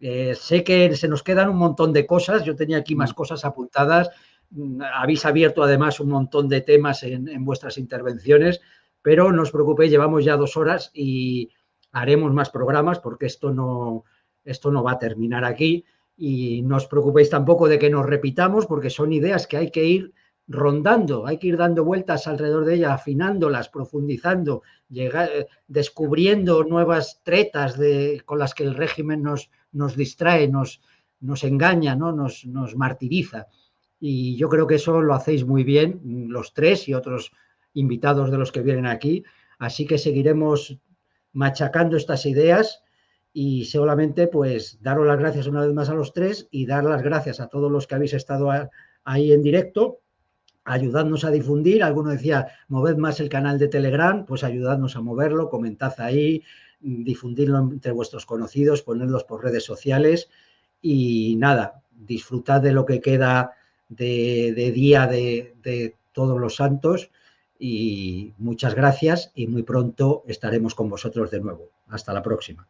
Eh, sé que se nos quedan un montón de cosas, yo tenía aquí más mm. cosas apuntadas. Mm, habéis abierto además un montón de temas en, vuestras intervenciones, pero no os preocupéis, llevamos ya dos horas y haremos más programas porque esto no, esto no va a terminar aquí. Y no os preocupéis tampoco de que nos repitamos porque son ideas que hay que ir rondando, hay que ir dando vueltas alrededor de ella, afinándolas, profundizando, llegar, eh, descubriendo nuevas tretas de, con las que el régimen nos, nos distrae, nos, nos engaña, ¿no? nos, nos martiriza. Y yo creo que eso lo hacéis muy bien, los tres y otros invitados de los que vienen aquí. Así que seguiremos machacando estas ideas y solamente pues daros las gracias una vez más a los tres y dar las gracias a todos los que habéis estado ahí en directo ayudadnos a difundir. Alguno decía, moved más el canal de Telegram, pues ayudadnos a moverlo, comentad ahí, difundirlo entre vuestros conocidos, ponerlos por redes sociales y nada, disfrutad de lo que queda de, día de, de todos los santos y muchas gracias y muy pronto estaremos con vosotros de nuevo. Hasta la próxima.